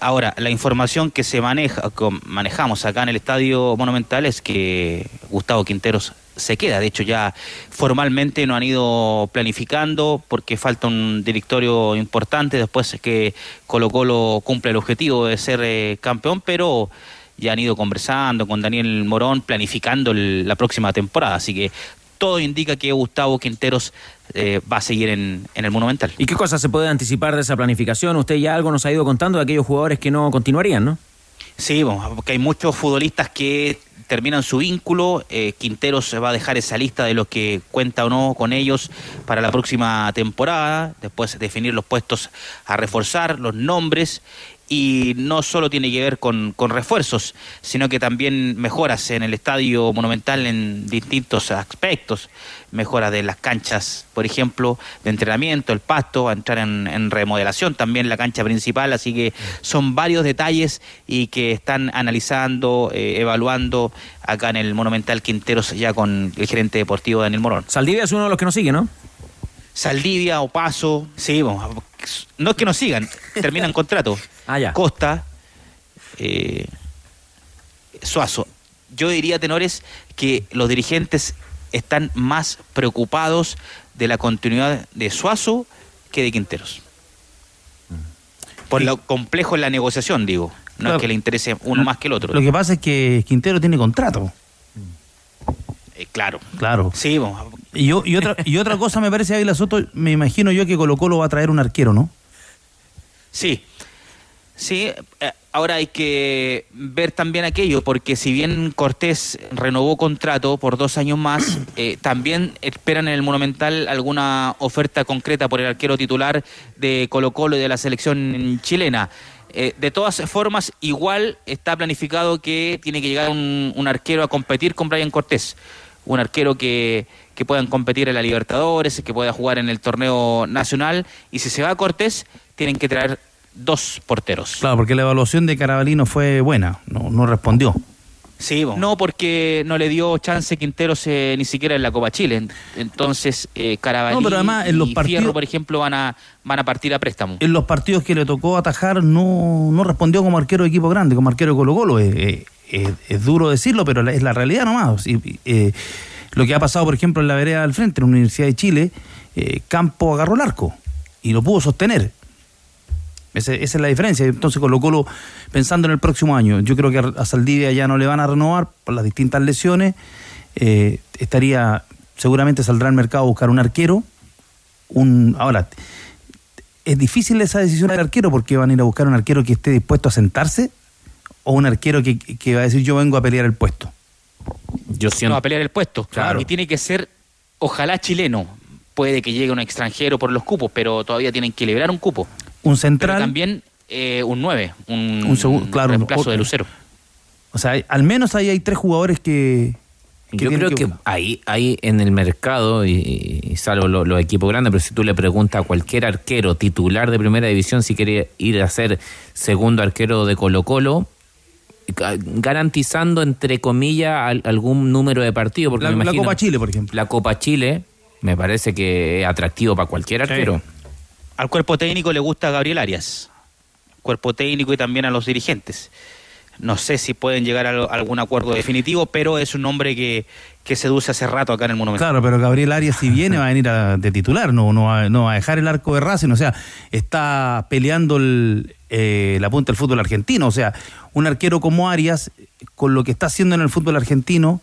Ahora, la información que se maneja, manejamos acá en el Estadio Monumental es que Gustavo Quinteros se queda. De hecho, ya formalmente no han ido planificando porque falta un directorio importante después que Colo Colo cumple el objetivo de ser eh, campeón, pero ya han ido conversando con Daniel Morón, planificando la próxima temporada. Así que todo indica que Gustavo Quinteros eh, va a seguir en, el Monumental. ¿Y qué cosas se puede anticipar de esa planificación? Usted ya algo nos ha ido contando de aquellos jugadores que no continuarían, ¿no? Sí, porque hay muchos futbolistas que terminan su vínculo. Eh, Quinteros va a dejar esa lista de los que cuenta o no con ellos para la próxima temporada. Después definir los puestos a reforzar, los nombres y no solo tiene que ver con, refuerzos, sino que también mejoras en el estadio monumental en distintos aspectos, mejoras de las canchas, por ejemplo, de entrenamiento, el pasto, a entrar en, remodelación, también la cancha principal, así que son varios detalles y que están analizando, eh, evaluando acá en el Monumental Quinteros ya con el gerente deportivo Daniel Morón. Saldivia es uno de los que nos sigue, ¿no? Saldivia, Paso, sí, no es que nos sigan, terminan contrato. Ah, Costa, eh, Suazo. Yo diría, tenores, que los dirigentes están más preocupados de la continuidad de Suazo que de Quinteros. Por lo complejo en la negociación, digo. No es que le interese uno más que el otro. Lo que pasa es que Quintero tiene contrato. Eh, claro. Claro. Sí, y, yo, y, otra, y otra cosa me parece, Ávila Soto, me imagino yo que Colo Colo va a traer un arquero, ¿no? Sí, Sí, eh, ahora hay que ver también aquello, porque si bien Cortés renovó contrato por dos años más, eh, también esperan en el Monumental alguna oferta concreta por el arquero titular de Colo Colo y de la selección chilena. Eh, de todas formas, igual está planificado que tiene que llegar un, un arquero a competir con Brian Cortés, un arquero que, que puedan competir en la Libertadores, que pueda jugar en el torneo nacional, y si se va a Cortés, tienen que traer dos porteros. Claro, porque la evaluación de Carabalino fue buena, no, no respondió. Sí, no porque no le dio chance Quinteros ni siquiera en la Copa Chile. Entonces, eh, Carabalino en los y partidos, Fierro, por ejemplo, van a, van a partir a préstamo. En los partidos que le tocó atajar no, no respondió como arquero de equipo grande, como arquero de Colo Colo. es duro decirlo, pero es la realidad nomás. Eh, lo que ha pasado, por ejemplo, en la vereda del frente, en la Universidad de Chile, eh, Campo agarró el arco y lo pudo sostener esa es la diferencia. Entonces Colo Colo, pensando en el próximo año, yo creo que a Saldivia ya no le van a renovar por las distintas lesiones. Eh, estaría, seguramente saldrá al mercado a buscar un arquero. Un, ahora, es difícil esa decisión del arquero porque van a ir a buscar un arquero que esté dispuesto a sentarse o un arquero que, va a decir yo vengo a pelear el puesto. Yo siento... No, a pelear el puesto. Claro. Y tiene que ser, ojalá chileno. Puede que llegue un extranjero por los cupos, pero todavía tienen que liberar un cupo un central. también eh, un 9, un, un segundo, claro, reemplazo de Lucero. O sea, al menos ahí hay tres jugadores que. Yo creo que, ahí, ahí en el mercado, y, salvo los equipos grandes, pero si tú le preguntas a cualquier arquero titular de primera división si quiere ir a ser segundo arquero de Colo-Colo, garantizando, entre comillas, algún número de partidos. Porque la, Copa Chile, por ejemplo. La Copa Chile me parece que es atractivo para cualquier arquero al cuerpo técnico le gusta Gabriel Arias, cuerpo técnico y también a los dirigentes. No sé si pueden llegar a algún acuerdo definitivo, pero es un nombre que, que seduce hace rato acá en el Monumento. Claro, pero Gabriel Arias si viene va a venir de titular, no, no, va, no va a dejar el arco de Racing, o sea, está peleando el, eh, la punta del fútbol argentino. O sea, un arquero como Arias, con lo que está haciendo en el fútbol argentino,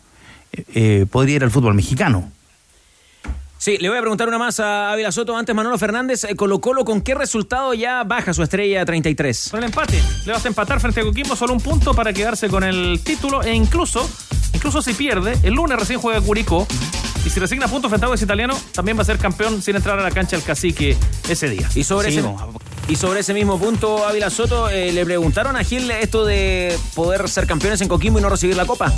eh, podría ir al fútbol mexicano. Sí, le voy a preguntar una más a Ávila Soto. Antes, Manolo Fernández, eh, Colo Colo, ¿con qué resultado ya baja su estrella a 33? Con el empate. Le vas a empatar frente a Coquimbo solo un punto para quedarse con el título e incluso, incluso si pierde, el lunes recién juega Curicó. Y si resigna puntos frente a Audax Italiano, también va a ser campeón sin entrar a la cancha el cacique ese día. Y sobre, ese, y sobre ese mismo punto, Ávila Soto, eh, ¿le preguntaron a Gil esto de poder ser campeones en Coquimbo y no recibir la copa?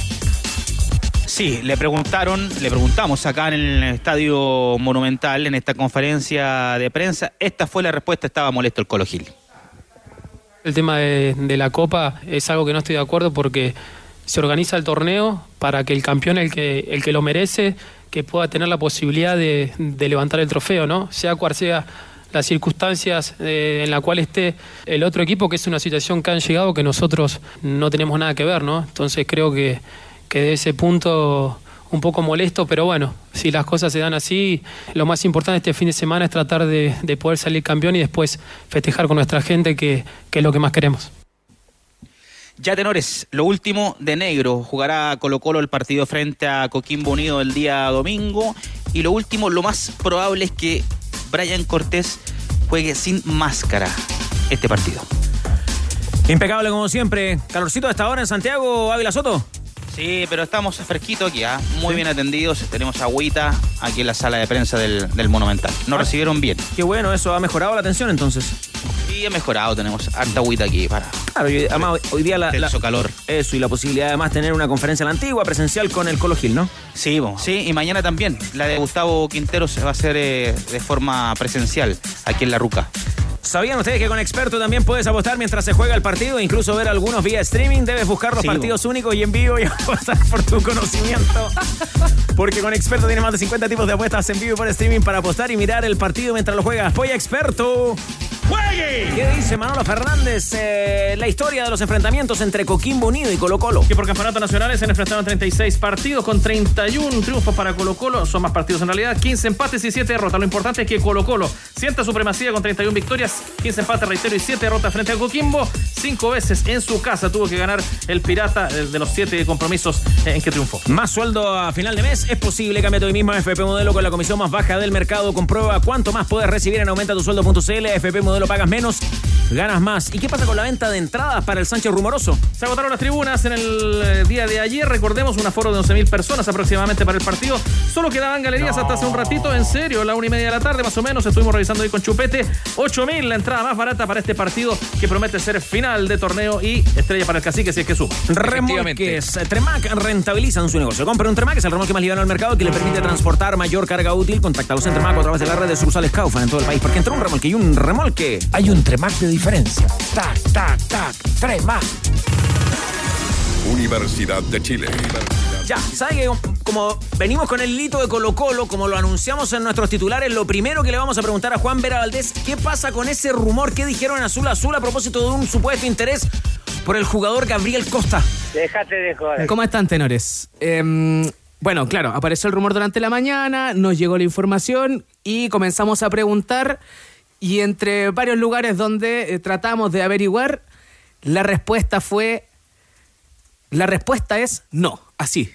Sí, le preguntaron, le preguntamos acá en el Estadio Monumental, en esta conferencia de prensa. Esta fue la respuesta, estaba molesto el Colo Gil. El tema de, la Copa es algo que no estoy de acuerdo porque se organiza el torneo para que el campeón, el que, el que lo merece, que pueda tener la posibilidad de, levantar el trofeo, ¿no? Sea cual sea las circunstancias eh, en la cual esté el otro equipo, que es una situación que han llegado que nosotros no tenemos nada que ver, ¿no? Entonces creo que que de ese punto un poco molesto, pero bueno, si las cosas se dan así, lo más importante este fin de semana es tratar de, poder salir campeón y después festejar con nuestra gente, que, es lo que más queremos. Ya tenores, lo último de negro, jugará Colo Colo el partido frente a Coquimbo Unido el día domingo y lo último, lo más probable es que Brian Cortés juegue sin máscara este partido. Impecable como siempre. Calorcito hasta ahora en Santiago, Ávila Soto. Sí, pero estamos fresquitos aquí, ¿ah? muy bien atendidos. Tenemos agüita aquí en la sala de prensa del, Monumental. Nos ah. recibieron bien. Qué bueno, eso ha mejorado la atención entonces. Sí, ha mejorado. Tenemos harta agüita aquí para. Claro, además hoy día la, calor. Eso, y la posibilidad además de tener una conferencia a la antigua presencial con el Colo Gil, ¿no? Sí, sí, y mañana también. La de Gustavo Quintero se va a hacer eh, de forma presencial aquí en La Ruca. ¿Sabían ustedes que con Experto también puedes apostar mientras se juega el partido, incluso ver algunos vía streaming? Debes buscar los partidos únicos y en vivo y apostar por tu conocimiento. Porque con Experto tiene más de 50 tipos de apuestas en vivo y por streaming para apostar y mirar el partido mientras lo juegas. Voy Experto. ¡Juegue! ¿Qué dice Manolo Fernández? Eh, la historia de los enfrentamientos entre Coquimbo Unido y Colo Colo. Que por campeonato nacional se han enfrentado 36 partidos con 31 triunfos para Colo Colo. Son más partidos en realidad. 15 empates y 7 derrotas. Lo importante es que Colo Colo sienta supremacía con 31 victorias, 15 empates, reitero, y 7 derrotas frente a Coquimbo. Cinco veces en su casa tuvo que ganar el Pirata de los 7 compromisos en que triunfó. Más sueldo a final de mes. Es posible. Cambia tu mismo FP Modelo con la comisión más baja del mercado. Comprueba cuánto más puedes recibir en aumenta tu sueldo.cl. FP Modelo lo pagas menos, ganas más. ¿Y qué pasa con la venta de entradas para el Sánchez Rumoroso? Se agotaron las tribunas en el eh, día de ayer. Recordemos un aforo de 11.000 personas aproximadamente para el partido. Solo quedaban galerías hasta hace un ratito. En serio, la una y media de la tarde más o menos. Estuvimos revisando ahí con Chupete. 8.000 la entrada más barata para este partido que promete ser final de torneo y estrella para el cacique si es que sube. Remolques. Tremac rentabilizan su negocio. Compre un Tremac, es el remolque más liviano del mercado que le permite transportar mayor carga útil. Contáctalos en Tremac a través de la red de sucursales Kaufman en todo el país. Porque entre un remolque y un remolque hay un Tremac de diferencia. Tac, tac, tac, Tremac. Universidad de Chile. Ya, ¿sabe que como venimos con el hito de Colo Colo, como lo anunciamos en nuestros titulares, lo primero que le vamos a preguntar a Juan Vera Valdés, ¿qué pasa con ese rumor que dijeron en Azul Azul a propósito de un supuesto interés por el jugador Gabriel Costa? Déjate de joder. ¿Cómo están, tenores? Em, bueno, claro, apareció el rumor durante la mañana, nos llegó la información y comenzamos a preguntar y entre varios lugares donde eh, tratamos de averiguar, la respuesta fue, la respuesta es no, así.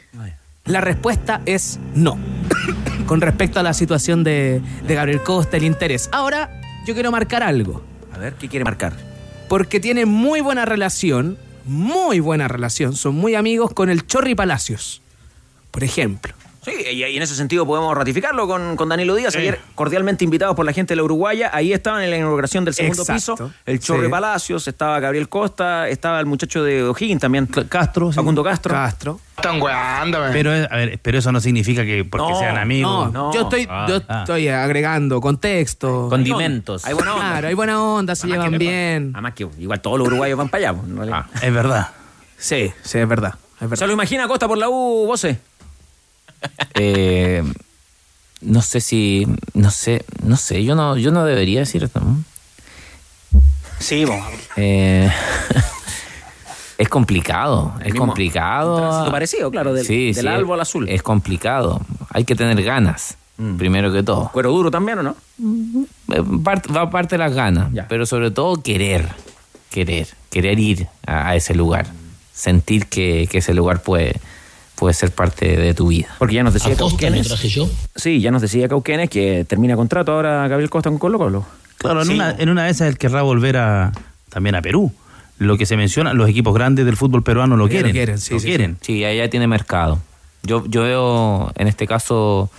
La respuesta es no. Con respecto a la situación de, de Gabriel Costa, el interés. Ahora, yo quiero marcar algo. A ver, ¿qué quiere marcar? Porque tiene muy buena relación, muy buena relación, son muy amigos con el Chorri Palacios, por ejemplo. Sí, y, en ese sentido podemos ratificarlo con, con Danilo Díaz. Ayer, cordialmente invitados por la gente de la Uruguaya. Ahí estaban en la inauguración del segundo piso. El Chorre Palacios, estaba Gabriel Costa, estaba el muchacho de O'Higgins también. Castro. Facundo Castro. Castro. Están Pero, a ver, pero eso no significa que porque sean amigos. No, yo estoy, ah, yo ah. estoy agregando contexto. Condimentos. Hay buena onda. Claro, hay buena onda, se llevan bien. Además que igual todos los uruguayos van para allá. Pues, ah, es verdad. Sí, sí, es verdad. Es verdad. ¿Se lo imagina Costa por la U, Voce? Eh, no sé si, no sé, no sé, yo no, yo no debería decir esto. Sí, eh, es complicado, es complicado. parecido, claro, del, del albo al azul. Es complicado, hay que tener ganas. Mm. Primero que todo. ¿Cuero duro también o no? Eh, va parte de las ganas, pero sobre todo querer. querer, querer ir a, a ese lugar, sentir que, que ese lugar puede, puede ser parte de tu vida. Porque ya nos decía ¿A Costa Cauquenes. traje yo? Sí, ya nos decía Cauquenes que termina contrato ahora Gabriel Costa con Colo Colo. Claro, en, Sí. una, en una de esas él querrá volver a, también a Perú. Lo que se menciona, los equipos grandes del fútbol peruano lo Lo quieren. quieren, lo quieren. Sí, allá tiene mercado. Yo, yo veo en este caso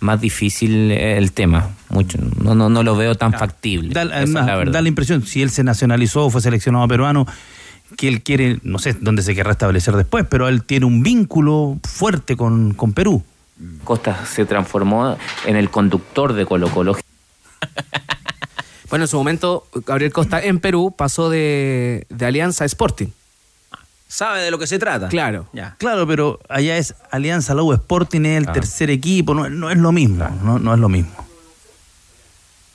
más difícil el tema. Mucho, no, no, no lo veo tan factible. Da, Esa es además, la da la impresión, si él se nacionalizó o fue seleccionado peruano, que él quiere, no sé dónde se querrá establecer después, pero él tiene un vínculo fuerte con, con Perú. Costa se transformó en el conductor de Colo Colo. Bueno, en su momento, Gabriel Costa en Perú pasó de, de Alianza a Sporting. ¿Sabe de lo que se trata? Claro. Ya. Claro, pero allá es Alianza Lobo Sporting, es el Ah. tercer equipo, no, no es lo mismo, no, no es lo mismo.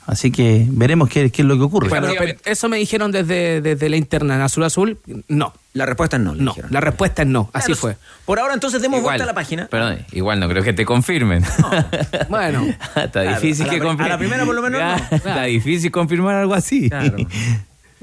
Así que veremos qué, qué es lo que ocurre. Bueno, pero eso me dijeron desde, desde la interna en Azul Azul. No. La respuesta es no. le No, dijeron. la respuesta es no. Así Claro, fue. Por ahora entonces demos Igual. vuelta a la página. Perdón, igual no creo que te confirmen. Bueno. Está Claro, difícil que confirmen. a la primera por lo menos no. Está Claro. difícil confirmar algo así. Claro.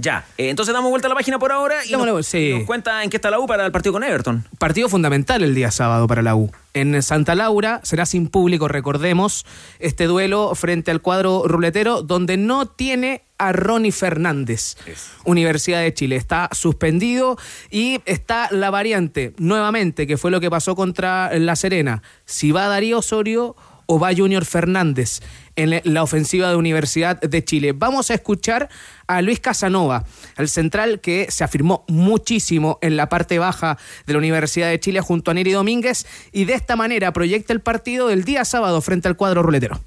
Ya, eh, entonces damos vuelta a la página por ahora y nos, sí. nos cuenta en qué está la U para el partido con Everton. Partido fundamental el día sábado para la U. En Santa Laura será sin público, recordemos, este duelo frente al cuadro ruletero, donde no tiene a Ronnie Fernández. Universidad de Chile está suspendido y está la variante nuevamente, que fue lo que pasó contra La Serena. Si va Darío Osorio o va Junior Fernández en la ofensiva de Universidad de Chile. Vamos a escuchar a Luis Casanova, el central que se afirmó muchísimo en la parte baja de la Universidad de Chile junto a Neri Domínguez y de esta manera proyecta el partido del día sábado frente al cuadro ruletero.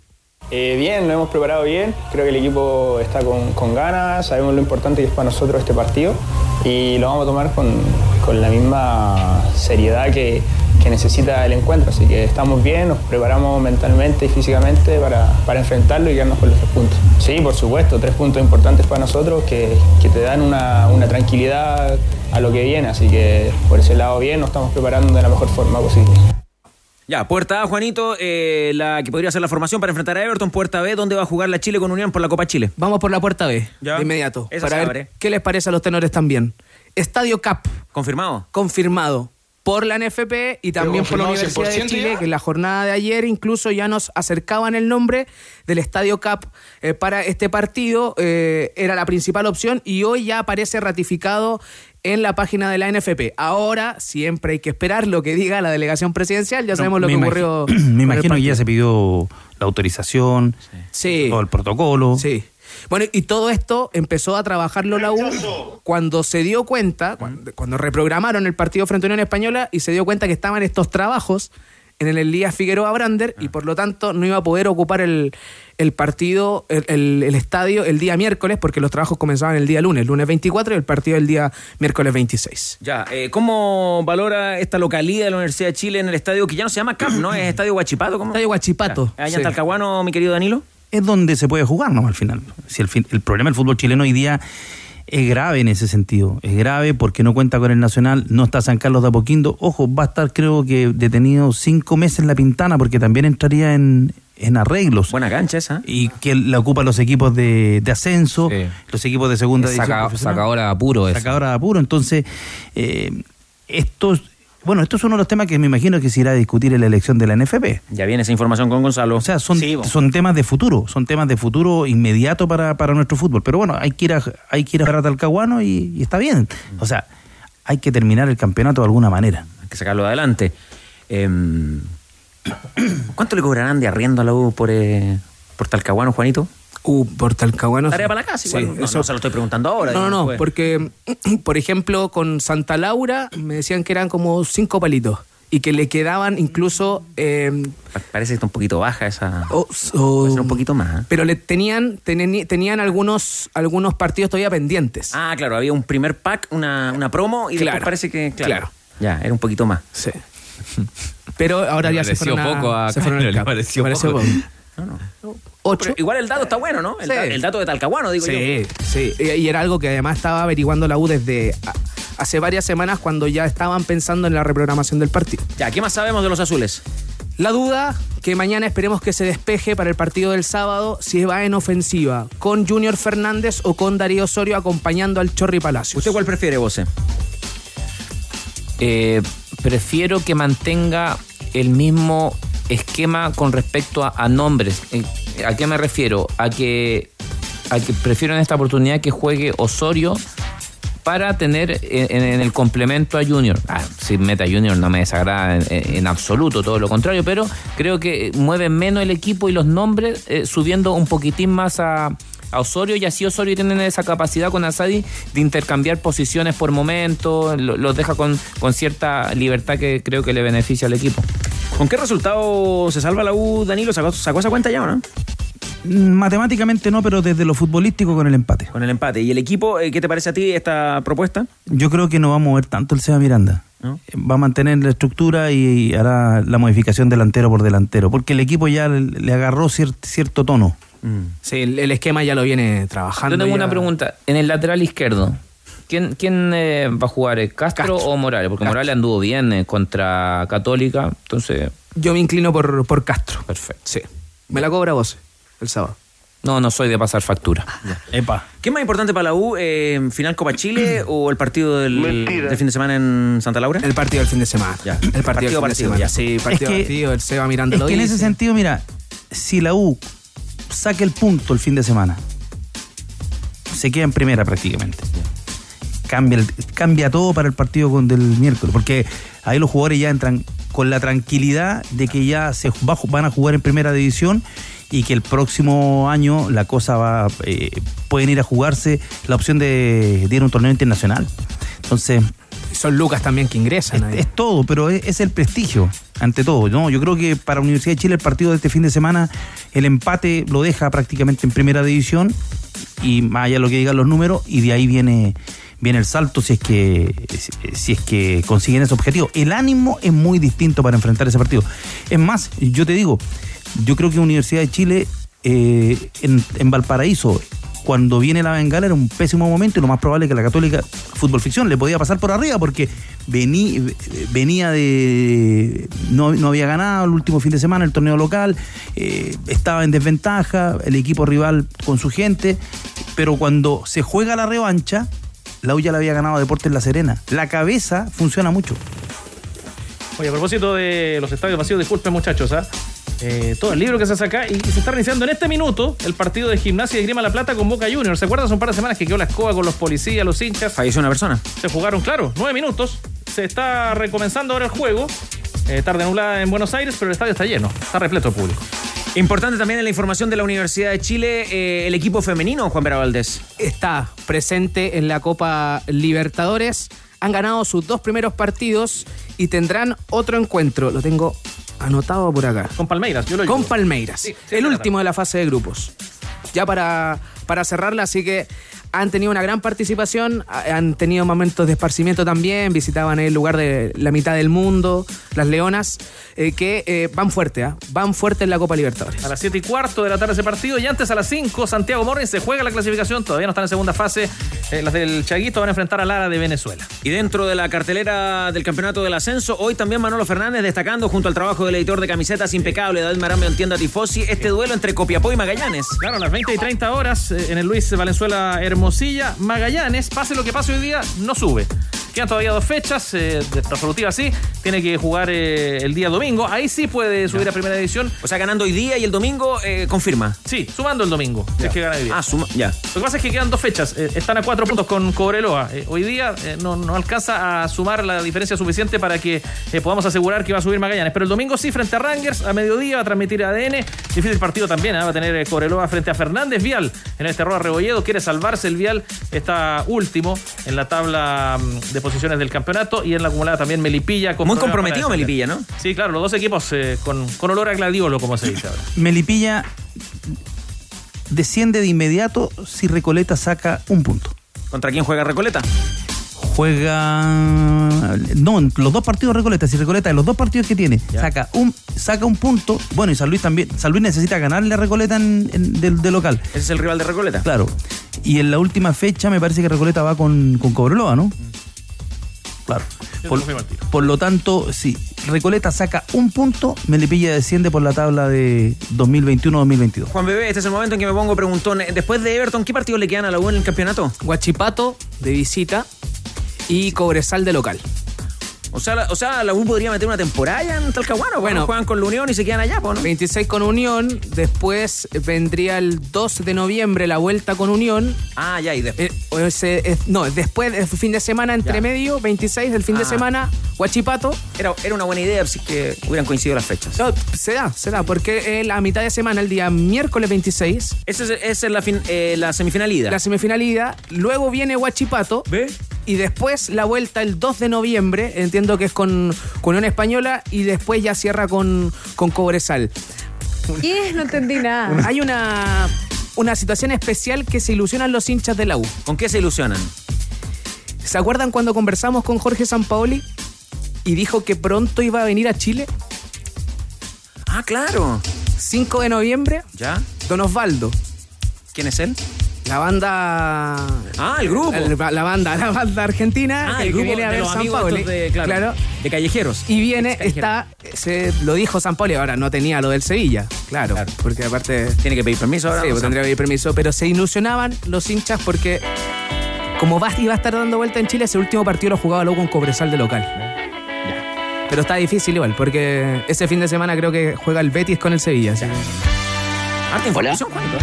Eh, bien, nos hemos preparado bien, creo que el equipo está con, con ganas, sabemos lo importante que es para nosotros este partido y lo vamos a tomar con, con la misma seriedad que, que necesita el encuentro, así que estamos bien, nos preparamos mentalmente y físicamente para, para enfrentarlo y quedarnos con los tres puntos. Sí, por supuesto, tres puntos importantes para nosotros que, que te dan una, una tranquilidad a lo que viene, así que por ese lado bien, nos estamos preparando de la mejor forma posible. Ya, puerta A, Juanito, eh, la que podría ser la formación para enfrentar a Everton. Puerta B, ¿dónde va a jugar la Chile con Unión por la Copa Chile? Vamos por la puerta B, Ya. de inmediato, Esa para se ver abre. qué les parece a los tenores también. Estadio Cap, ¿Confirmado? confirmado por la NFP y también por la Universidad de 100% Chile, ya? que en la jornada de ayer incluso ya nos acercaban el nombre del Estadio Cap eh, para este partido. eh, era la principal opción y hoy ya aparece ratificado en la página de la NFP. Ahora siempre hay que esperar lo que diga la delegación presidencial. Ya sabemos lo que ocurrió. Me imagino que ya se pidió la autorización, Sí. todo el protocolo. Sí. Bueno, y todo esto empezó a trabajarlo la U cuando se dio cuenta, cuando, cuando reprogramaron el partido frente a Unión Española y se dio cuenta que estaban estos trabajos en el Elías Figueroa Brander y por lo tanto no iba a poder ocupar el, el partido, el, el- el estadio el día miércoles porque los trabajos comenzaban el día lunes, lunes 24 y el partido el día miércoles 26. Ya, eh, ¿cómo valora esta localidad de la Universidad de Chile en el estadio que ya no se llama CAP, ¿no? Es Estadio Guachipato. ¿cómo? Estadio Guachipato. Allá sí. en Talcahuano, mi querido Danilo. Es donde se puede jugar, ¿no? Al final. Si el, fin- el problema del fútbol chileno hoy día es grave en ese sentido. Es grave porque no cuenta con el Nacional, no está San Carlos de Apoquindo. Ojo, va a estar creo que detenido cinco meses en la Pintana porque también entraría en, en arreglos. Buena cancha esa. Y que la ocupan los equipos de, de ascenso, los equipos de segunda división Saca, sacadora de apuro eso. Sacadora de apuro. Entonces, eh, estos... Bueno, esto es uno de los temas que me imagino que se irá a discutir en la elección de la NFP. Ya viene esa información con Gonzalo. O sea, son, Sí, bo. son temas de futuro, son temas de futuro inmediato para, para nuestro fútbol. Pero bueno, hay que ir a, hay que ir a jugar a Talcahuano y, y está bien. O sea, hay que terminar el campeonato de alguna manera. Hay que sacarlo adelante. Em, ¿Cuánto le cobrarán de arriendo a la U por, eh, por Talcahuano, Juanito? Uh, por Talcahuano. Tarea para la casa, igual. Sí, no, no eso- se lo estoy preguntando ahora. No, no, digamos, no, pues. porque, por ejemplo, con Santa Laura me decían que eran como cinco palitos y que le quedaban incluso... eh, Pa- Parece que está un poquito baja esa. o- o- Puede ser un poquito más. ¿eh? pero le tenían, tenían algunos, algunos partidos todavía pendientes. Ah, claro, había un primer pack, una, una promo y Claro, después parece que. Claro, claro. Ya, era un poquito más. Sí. Pero ahora ya se fueron a, poco a se fueron le pareció pareció poco. poco. Ocho. Pero igual el dato está bueno, ¿no? El, Sí. da- el dato de Talcahuano, digo yo. Sí, sí. Y y era algo que además estaba averiguando la U desde hace varias semanas cuando ya estaban pensando en la reprogramación del partido. Ya, ¿qué más sabemos de los azules? La duda que mañana esperemos que se despeje para el partido del sábado si va en ofensiva con Junior Fernández o con Darío Osorio acompañando al Chorri Palacios. ¿Usted cuál prefiere, vos? Eh, prefiero que mantenga el mismo esquema con respecto a, nombres. Eh, ¿A qué me refiero? A que, a que prefiero en esta oportunidad que juegue Osorio para tener en, el complemento a Junior. Ah, si meta Junior no me desagrada en, en absoluto, todo lo contrario, pero creo que mueve menos el equipo y los nombres, eh, subiendo un poquitín más a, a Osorio y así Osorio tiene esa capacidad con Asadi de intercambiar posiciones por momento, lo- los deja con, con cierta libertad que creo que le beneficia al equipo. ¿Con qué resultado se salva la U, Danilo? ¿Sacó, sacó esa cuenta ya o no? Mm, Matemáticamente no, pero desde lo futbolístico con el empate. Con el empate. ¿Y el equipo, eh, qué te parece a ti esta propuesta? Yo creo que no va a mover tanto el Seba Miranda. ¿No? Eh, Va a mantener la estructura y hará la modificación delantero por delantero, porque el equipo ya le, le agarró cier- cierto tono. Sí, el, el esquema ya lo viene trabajando. Yo tengo ya. una pregunta. En el lateral izquierdo, ¿quién, quién eh, va a jugar? ¿Castro, o Morales? Porque Morales anduvo bien eh, contra Católica, entonces... Yo me inclino por, por Castro. Perfecto. Sí. Me la cobra vos el sábado. No, no soy de pasar factura. Epa. ¿Qué es más importante para la U? eh, ¿Final Copa Chile o el partido del, fin de semana en Santa Laura? El partido del fin de semana. Ya. El partido, del fin de semana. ya. Sí, partido Es que- partido. El Seba Miranda Es que en ese sentido, mira, si la U saca el punto el fin de semana, se queda en primera prácticamente. Cambia, el- cambia todo para el partido con del miércoles, porque ahí los jugadores ya entran con la tranquilidad de que ya se va- van a jugar en primera división y que el próximo año la cosa va, eh, pueden ir a jugarse la opción de, de ir a un torneo internacional. Entonces, Son Lucas también que ingresan. ahí. es todo, pero es, es el prestigio, ante todo. ¿no? Yo creo que para Universidad de Chile el partido de este fin de semana, el empate lo deja prácticamente en primera división y más allá de lo que digan los números, y de ahí viene, viene el salto si es que si- es que consiguen ese objetivo. El ánimo es muy distinto para enfrentar ese partido. Es más, yo te digo, yo creo que Universidad de Chile eh, en, en Valparaíso cuando viene la bengala era un pésimo momento y lo más probable es que la Católica Fútbol Ficción le podía pasar por arriba porque vení- venía de. No, no había ganado el último fin de semana el torneo local, eh, estaba en desventaja, el equipo rival con su gente, pero cuando se juega la revancha, la U ya le había ganado a Deportes La Serena. La cabeza funciona mucho. Oye, a propósito de los estadios vacíos, disculpen muchachos, ¿ah? Todo el libro que se saca y, y se está reiniciando en este minuto el partido de gimnasia y Grima La Plata con Boca Juniors. ¿Se acuerdan? Hace un par de semanas que quedó la escoba con los policías, los hinchas. Falleció una persona. Se jugaron, claro, nueve minutos. Se está recomenzando ahora el juego. Eh, tarde nublada en Buenos Aires, pero el estadio está lleno. Está repleto de público. Importante también en la información de la Universidad de Chile, eh, el equipo femenino, Juan Vera Valdés. Está presente en la Copa Libertadores. Han ganado sus dos primeros partidos y tendrán otro encuentro. Lo tengo anotado por acá. Con Palmeiras, yo lo Con ayudo. Palmeiras. Sí, sí, el último de la fase de grupos. Ya para, para cerrarla, así que han tenido una gran participación, ha- han tenido momentos de esparcimiento también, visitaban el lugar de la mitad del mundo, las Leonas, eh, que eh, van fuerte, ¿ah? van fuerte en la Copa Libertadores. A las 7 y cuarto de la tarde ese partido y antes a las 5 Santiago Morning se juega la clasificación, todavía no están en segunda fase. Eh, las del Chaguito van a enfrentar a Lara de Venezuela. Y dentro de la cartelera del campeonato del ascenso, hoy también Manolo Fernández destacando junto al trabajo del editor de camisetas impecable David Marambio en tienda Tifosi este duelo entre Copiapó y Magallanes. Claro, a las 20 y 30 horas eh, en el Luis Valenzuela Hermosilla, Magallanes, pase lo que pase hoy día, no sube. Quedan todavía dos fechas, eh, de sí, tiene que jugar eh, el día domingo, ahí sí puede subir a primera división. O sea, ganando hoy día y el domingo eh, confirma. Sí, sumando el domingo, si es que gana hoy día. Ah, suma, ya. Lo que pasa es que quedan dos fechas. eh, están a cuatro puntos con Cobreloa. Hoy día no, no alcanza a sumar la diferencia suficiente para que podamos asegurar que va a subir Magallanes. Pero el domingo sí, frente a Rangers, a mediodía va a transmitir ADN. Difícil partido también. ¿eh? Va a tener Cobreloa frente a Fernández Vial. En este error Rebolledo quiere salvarse. El Vial está último en la tabla mm, de posiciones del campeonato y en la acumulada también Melipilla. con Muy comprometido. Melipilla, ¿no? Sí, claro, los dos equipos eh, con, con olor a gladiolo, como se dice ahora. Melipilla desciende de inmediato si Recoleta saca un punto. ¿Contra quién juega Recoleta? Juega. No, en los dos partidos Recoleta. Si Recoleta, en los dos partidos que tiene, saca un, saca un punto. Bueno, y San Luis también. San Luis necesita ganarle a Recoleta en, del local. Ese es el rival de Recoleta. Claro. Y en la última fecha me parece que Recoleta va con, con Cobreloa, ¿no? Claro. Por, por lo tanto, si Recoleta saca un punto, Melipilla desciende por la tabla de 2021-2022. Juan Bebé, este es el momento en que me pongo preguntón. Después de Everton, ¿qué partidos le quedan a la U en el campeonato? Guachipato de visita y Cobresal de local. O sea, la, o sea, la U podría meter una temporada ya en Talcahuano. Bueno, juegan con la Unión y se quedan allá, ¿no? 26 con Unión, después vendría el 2 de noviembre la vuelta con Unión. Ah, ya, y después. Eh, no, después, el fin de semana entre medio, 26 del fin de Ah. semana, Huachipato. Era, era una buena idea si que hubieran coincidido las fechas. No, se da, se da, porque eh, la mitad de semana, el día miércoles 26. Esa es, esa es la, fin- eh, la semifinalidad. La semifinalidad. Luego viene Huachipato. ¿Ve? Y después la vuelta el 2 de noviembre, entiendo que es con, con Unión Española, y después ya cierra con, con Cobresal. ¿Qué? No entendí nada. Hay una, una situación especial que se ilusionan los hinchas de la U. ¿Con qué se ilusionan? ¿Se acuerdan cuando conversamos con Jorge Sampaoli y dijo que pronto iba a venir a Chile? Ah, claro. 5 de noviembre, ¿Ya? Don Osvaldo. ¿Quién es él? La banda. Ah, el grupo. La, la banda, la banda argentina Ah, que, el que grupo viene a de ver San Paoli. de, claro, de callejeros. Y viene, está, se, lo dijo San Pauli, ahora no tenía lo del Sevilla, claro, porque aparte... Tiene que pedir permiso ahora. Sí, pues tendría que pedir permiso, pero se ilusionaban los hinchas porque como va, iba a estar dando vuelta en Chile, ese último partido lo jugaba luego con Cobresal de local. Pero está difícil igual, porque ese fin de semana creo que juega el Betis con el Sevilla. que- Harta información, Juanito.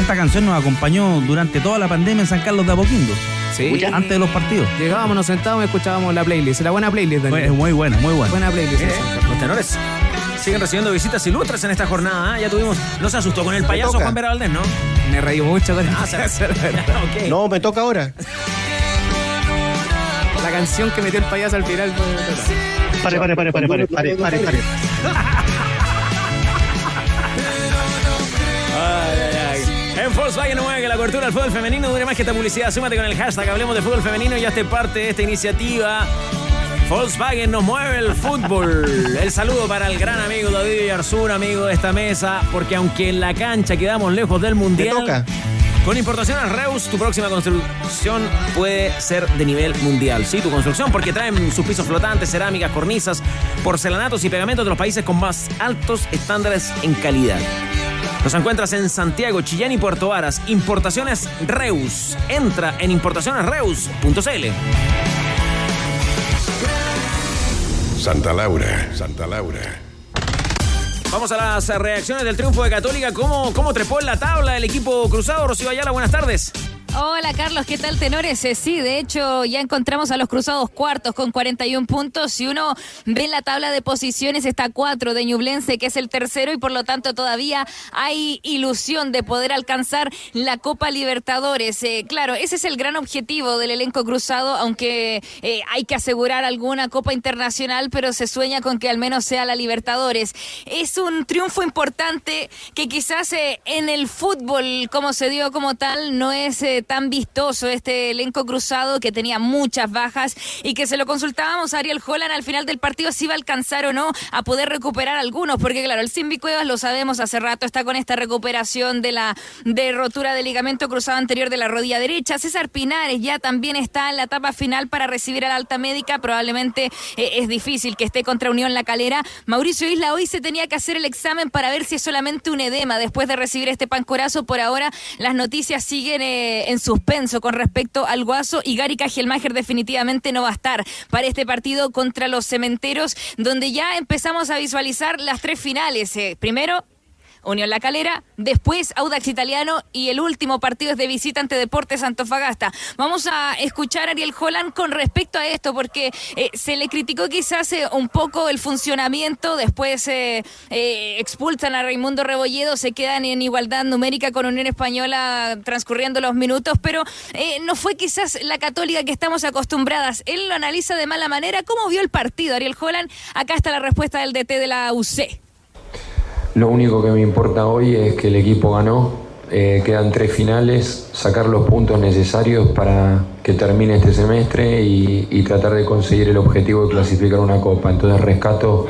Esta canción nos acompañó durante toda la pandemia en San Carlos de Apoquindo. Sí. Antes de los partidos. Llegábamos, nos sentábamos y escuchábamos la playlist. La buena playlist, Daniel. Es muy buena, muy buena. Buena playlist. Esa. los tenores siguen recibiendo visitas ilustres en esta jornada. ¿ah? Ya tuvimos. No se asustó con el payaso. Juan Vera Valdés, ¿no? Me reí mucho con Ah, ok. No, me toca ahora. La canción que metió el payaso al final. Pare, pare, pare, pare, pare, pare, pare, pare. En Volkswagen no mueve que la cobertura del fútbol femenino dure más que esta publicidad. Súmate con el hashtag Hablemos de Fútbol Femenino y ya esté parte de esta iniciativa. Volkswagen nos mueve el fútbol. El saludo para el gran amigo David Yarzún, amigo de esta mesa, porque aunque en la cancha quedamos lejos del Mundial, toca. con Importaciones Reus, tu próxima construcción puede ser de nivel mundial. Sí, tu construcción, porque traen sus pisos flotantes, cerámicas, cornisas, porcelanatos y pegamentos de los países con más altos estándares en calidad. Nos encuentras en Santiago, Chillán y Puerto Varas. Importaciones Reus. Entra en importacionesreus.cl. Santa Laura, Santa Laura. Vamos a las reacciones del triunfo de Católica. ¿Cómo, cómo trepó en la tabla el equipo cruzado? Rocío Ayala, buenas tardes. Hola Carlos, ¿qué tal tenores? Eh, Sí, de hecho ya encontramos a los cruzados cuartos con 41 puntos. Si uno ve la tabla de posiciones está cuatro de Ñublense que es el tercero y por lo tanto todavía hay ilusión de poder alcanzar la Copa Libertadores. Eh, claro, ese es el gran objetivo del elenco cruzado, aunque eh, hay que asegurar alguna Copa Internacional, pero se sueña con que al menos sea la Libertadores. Es un triunfo importante que quizás en el fútbol como se dio como tal no es tan vistoso este elenco cruzado que tenía muchas bajas y que se lo consultábamos a Ariel Holland al final del partido si iba a alcanzar o no a poder recuperar algunos, porque claro, el Simbi Cuevas lo sabemos hace rato, está con esta recuperación de la de rotura del ligamento cruzado anterior de la rodilla derecha. César Pinares ya también está en la etapa final para recibir a la alta médica, probablemente eh, es difícil que esté contra Unión La Calera. Mauricio Isla hoy se tenía que hacer el examen para ver si es solamente un edema después de recibir este pancorazo. Por ahora las noticias siguen eh, en suspenso con respecto al Guaso y Gary Cajelmacher definitivamente no va a estar para este partido contra los cementeros, donde ya empezamos a visualizar las tres finales. Eh, primero, Unión La Calera, después Audax Italiano y el último partido es de visita ante Deportes Antofagasta. Vamos a escuchar a Ariel Holland con respecto a esto, porque eh, se le criticó quizás eh, un poco el funcionamiento, después eh, eh, expulsan a Raimundo Rebolledo, se quedan en igualdad numérica con Unión Española transcurriendo los minutos, pero eh, no fue quizás la católica que estamos acostumbradas. Él lo analiza de mala manera. ¿Cómo vio el partido, Ariel Holland? Acá está la respuesta del DT de la UC. Lo único que me importa hoy es que el equipo ganó. Eh, quedan tres finales, sacar los puntos necesarios para que termine este semestre y, tratar de conseguir el objetivo de clasificar una copa. Entonces rescato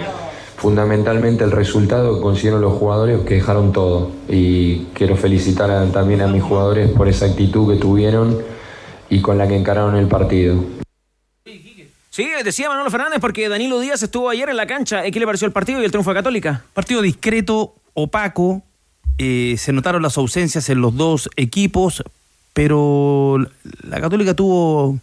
fundamentalmente el resultado que consiguieron los jugadores que dejaron todo. Y quiero felicitar también a mis jugadores por esa actitud que tuvieron y con la que encararon el partido. Sí, decía Manolo Fernández porque Danilo Díaz estuvo ayer en la cancha. ¿Qué le pareció el partido y el triunfo de Católica? Partido discreto, opaco. eh, se notaron las ausencias en los dos equipos, pero la Católica tuvo,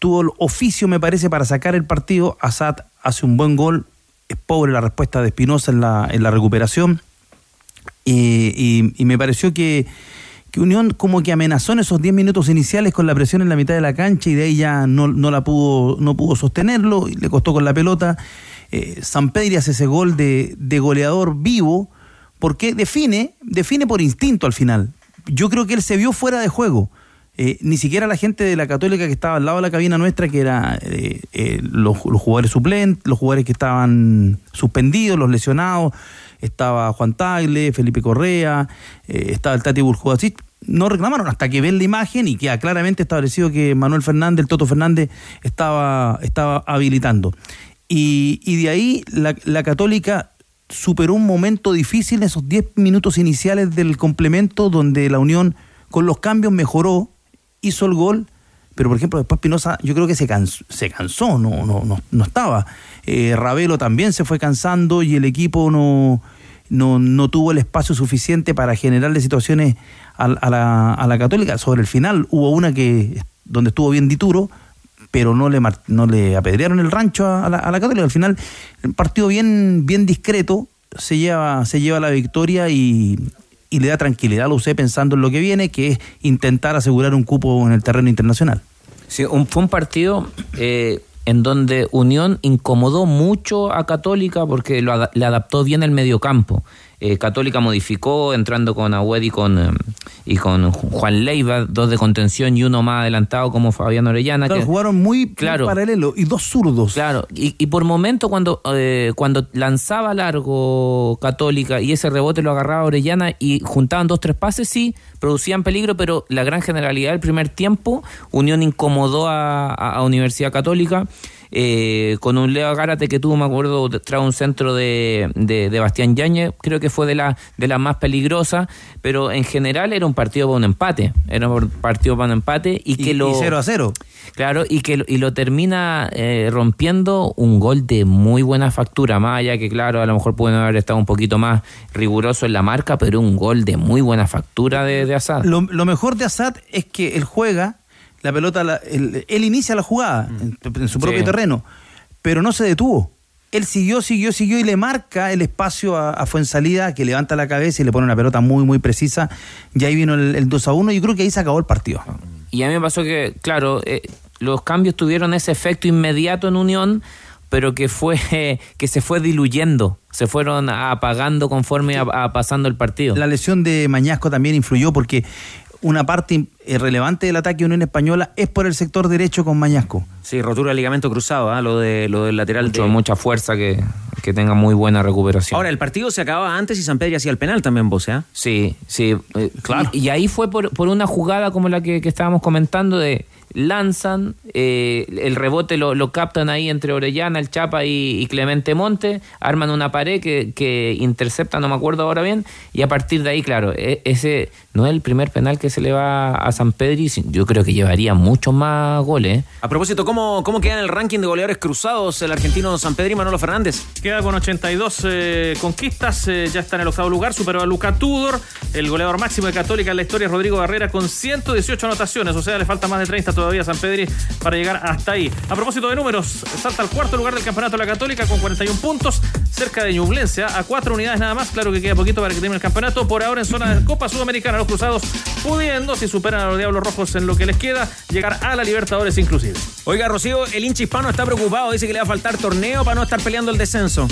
tuvo el oficio, me parece, para sacar el partido. Assad hace un buen gol. Es pobre la respuesta de Espinosa en la, en la recuperación. Eh, y, y me pareció que, que Unión como que amenazó en esos 10 minutos iniciales con la presión en la mitad de la cancha y de ahí ya no, no la pudo, no pudo sostenerlo y le costó con la pelota. Eh, San Pedri hace ese gol de, de goleador vivo porque define, define por instinto al final. Yo creo que él se vio fuera de juego. Eh, ni siquiera la gente de la Católica que estaba al lado de la cabina nuestra, que era eh, eh, los, jugadores suplentes, los jugadores que estaban suspendidos, los lesionados, estaba Juan Tagle, Felipe Correa, eh, estaba el Tati Burjubasic, no reclamaron hasta que ven la imagen y queda claramente establecido que Manuel Fernández, el Toto Fernández, estaba, estaba habilitando. Y, y de ahí la, la Católica superó un momento difícil en esos 10 minutos iniciales del complemento donde la Unión con los cambios mejoró, hizo el gol, pero por ejemplo después Pinoza yo creo que se cansó, se cansó no, no, no, no estaba. Eh, Ravelo también se fue cansando y el equipo no, no, no tuvo el espacio suficiente para generarle situaciones a, a la, a la Católica. Sobre el final hubo una que donde estuvo bien Dituro, pero no le, no le apedrearon el rancho a, a la, la Católica. Al final, un partido bien, bien discreto, se lleva, se lleva la victoria y, y le da tranquilidad a la UC pensando en lo que viene, que es intentar asegurar un cupo en el terreno internacional. Sí, un- fue un partido eh, en donde Unión incomodó mucho a Católica porque lo le adaptó bien el mediocampo. Eh, Católica modificó entrando con Agüed y con, eh, y con Juan Leiva, dos de contención y uno más adelantado como Fabián Orellana. Claro, que- jugaron muy, muy Claro. paralelo y dos zurdos. Claro, y, y por momento cuando, eh, cuando lanzaba largo Católica y ese rebote lo agarraba Orellana y juntaban dos, tres pases, sí, producían peligro, pero la gran generalidad del primer tiempo, Unión incomodó a, a- a Universidad Católica. Eh, con un Leo Gárate que tuvo, me acuerdo, tras un centro de, de, de Bastián Yáñez, creo que fue de la, de las más peligrosas, pero en general era un partido para un empate, era un partido para un empate y que Y- lo... y 0 a 0. Claro, y que lo- y lo termina eh, rompiendo un gol de muy buena factura, más allá que claro, a lo mejor pueden haber estado un poquito más riguroso en la marca, pero un gol de muy buena factura de, de Assad. Lo, lo mejor de Assad es que él juega, la pelota, la- él, él inicia la jugada en, en su propio Sí. terreno, pero no se detuvo. Él siguió, siguió, siguió y le marca el espacio a, a Fuensalida, que levanta la cabeza y le pone una pelota muy, muy precisa. Y ahí vino el, el 2 a 1 y yo creo que ahí se acabó el partido. Y a mí me pasó que, claro, eh, los cambios tuvieron ese efecto inmediato en Unión, pero que fue que se fue diluyendo, se fueron apagando conforme a, a pasando el partido. La lesión de Mañasco también influyó porque una parte eh, relevante del ataque de Unión Española es por el sector derecho con Mañasco. Sí, rotura de ligamento cruzado, ¿ah? lo, de, lo del lateral. Mucho- de- mucha fuerza que, que tenga muy buena recuperación. Ahora, el partido se acababa antes y San Pedro hacía el penal también, vos, ¿ah? Sí, sí, eh, claro. Y, y ahí fue por, por una jugada como la que, que estábamos comentando de lanzan, eh, el rebote lo, lo captan ahí entre Orellana, el Chapa y, y Clemente Monte, arman una pared que, que intercepta, no me acuerdo ahora bien, y a partir de ahí, claro, e- ese no es el primer penal que se le va a San Pedro, y sin- yo creo que llevaría muchos más goles. A propósito, ¿cómo, ¿cómo queda en el ranking de goleadores cruzados el argentino San Pedro y Manolo Fernández? Queda con 82 eh, conquistas, eh, ya está en el octavo lugar, superó a Luca Tudor, el goleador máximo de Católica en la historia es Rodrigo Barrera con 118 anotaciones, o sea, le falta más de 30 todavía a San Pedri para llegar hasta ahí. A propósito de números, salta al cuarto lugar del campeonato la Católica con 41 puntos, cerca de Ñublense, ¿ah? a cuatro unidades nada más, claro que queda poquito para que termine el campeonato, por ahora en zona de Copa Sudamericana, los cruzados pudiendo, si superan a los Diablos Rojos en lo que les queda, llegar a la Libertadores inclusive. Oiga, Rocío, el hincha hispano está preocupado, dice que le va a faltar torneo para no estar peleando el descenso.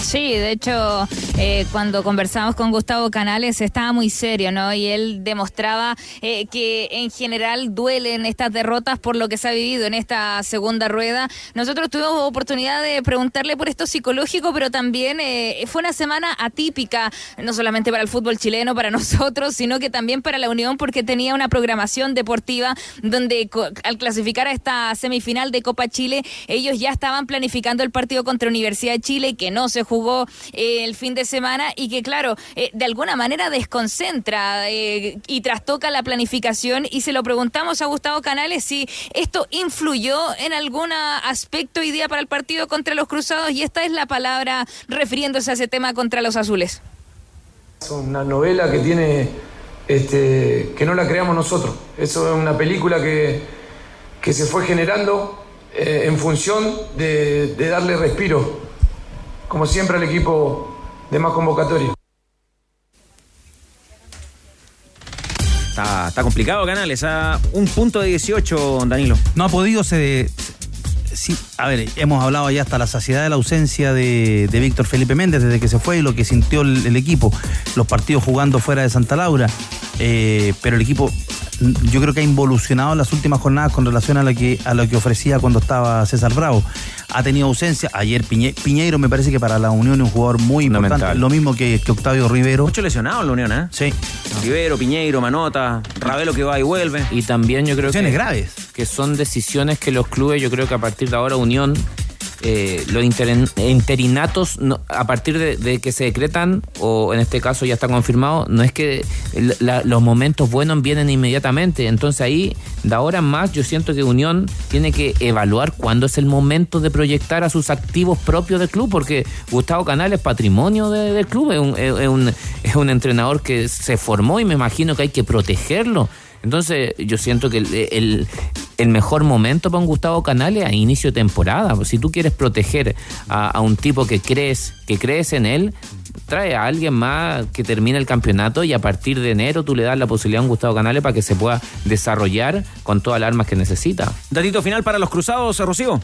Sí, de hecho, eh, cuando conversamos con Gustavo Canales estaba muy serio, ¿no? Y él demostraba eh, que en general duelen estas derrotas por lo que se ha vivido en esta segunda rueda. Nosotros tuvimos oportunidad de preguntarle por esto psicológico, pero también eh, fue una semana atípica, no solamente para el fútbol chileno, para nosotros, sino que también para la Unión, porque tenía una programación deportiva donde al clasificar a esta semifinal de Copa Chile, ellos ya estaban planificando el partido contra Universidad de Chile, que no se jugó eh, el fin de semana y que, claro, eh, de alguna manera desconcentra eh, y trastoca la planificación. Y se lo preguntamos a Gustavo Canales si esto influyó en algún aspecto y día para el partido contra los Cruzados. Y esta es la palabra refiriéndose a ese tema contra los azules. Es una novela que tiene, este, que no la creamos nosotros. Eso es una película que, que se fue generando en función de darle respiro, como siempre al equipo de más convocatoria. Está, está complicado, Canales. A un punto de 18, Danilo. No ha podido, se, sí, a ver, hemos hablado ya hasta la saciedad de la ausencia de, de Víctor Felipe Méndez desde que se fue y lo que sintió el, el equipo, los partidos jugando fuera de Santa Laura, eh, pero el equipo yo creo que ha involucionado en las últimas jornadas con relación a lo que, a lo que ofrecía cuando estaba César Bravo. Ha tenido ausencia, ayer Piñe, Piñeiro me parece que para la Unión es un jugador muy importante, lo mismo que, que Octavio Rivero. Mucho lesionado en la Unión, ¿eh? Sí. Rivero, Piñeiro, Manota, Ravelo que va y vuelve. Y también yo creo que, graves. que son decisiones que los clubes, yo creo que a partir de ahora Unión, eh, los inter- interinatos, no- a partir de, que se decretan, o en este caso ya está confirmado, no es que la- los momentos buenos vienen inmediatamente. Entonces ahí, de ahora más, yo siento que Unión tiene que evaluar cuándo es el momento de proyectar a sus activos propios del club, porque Gustavo Canal es patrimonio de- del club, es un, es un- es un entrenador que se formó y me imagino que hay que protegerlo. Entonces, yo siento que el, el- mejor momento para un Gustavo Canales a inicio de temporada. Si tú quieres proteger a, a un tipo que crees, que crees en él, trae a alguien más que termine el campeonato y a partir de enero tú le das la posibilidad a un Gustavo Canales para que se pueda desarrollar con todas las armas que necesita. Datito final para los cruzados, Rocío.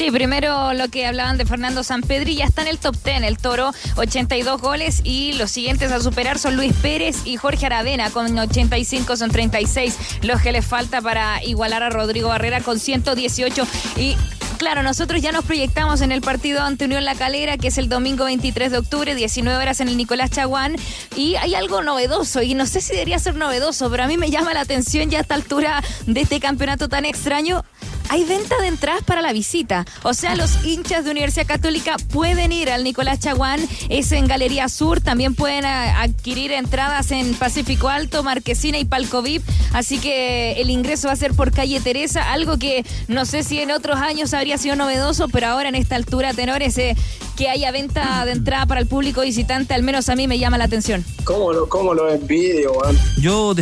Sí, primero lo que hablaban de Fernando Sampedri, ya está en el top 10, el Toro, 82 goles y los siguientes a superar son Luis Pérez y Jorge Aravena con 85, son 36 los que les falta para igualar a Rodrigo Barrera con 118 y Claro, nosotros ya nos proyectamos en el partido ante Unión La Calera, que es el domingo 23 de octubre, 19 horas en el Nicolás Chaguán. Y hay algo novedoso, y no sé si debería ser novedoso, pero a mí me llama la atención ya a esta altura de este campeonato tan extraño. Hay venta de entradas para la visita. O sea, los hinchas de Universidad Católica pueden ir al Nicolás Chaguán, es en Galería Sur. También pueden a- adquirir entradas en Pacífico Alto, Marquesina y Palco VIP. Así que el ingreso va a ser por calle Teresa, algo que no sé si en otros años habría sido novedoso, pero ahora en esta altura, tenores, eh, que haya venta de entrada para el público visitante, al menos a mí me llama la atención. ¿Cómo lo, cómo lo envidio, weón? Yo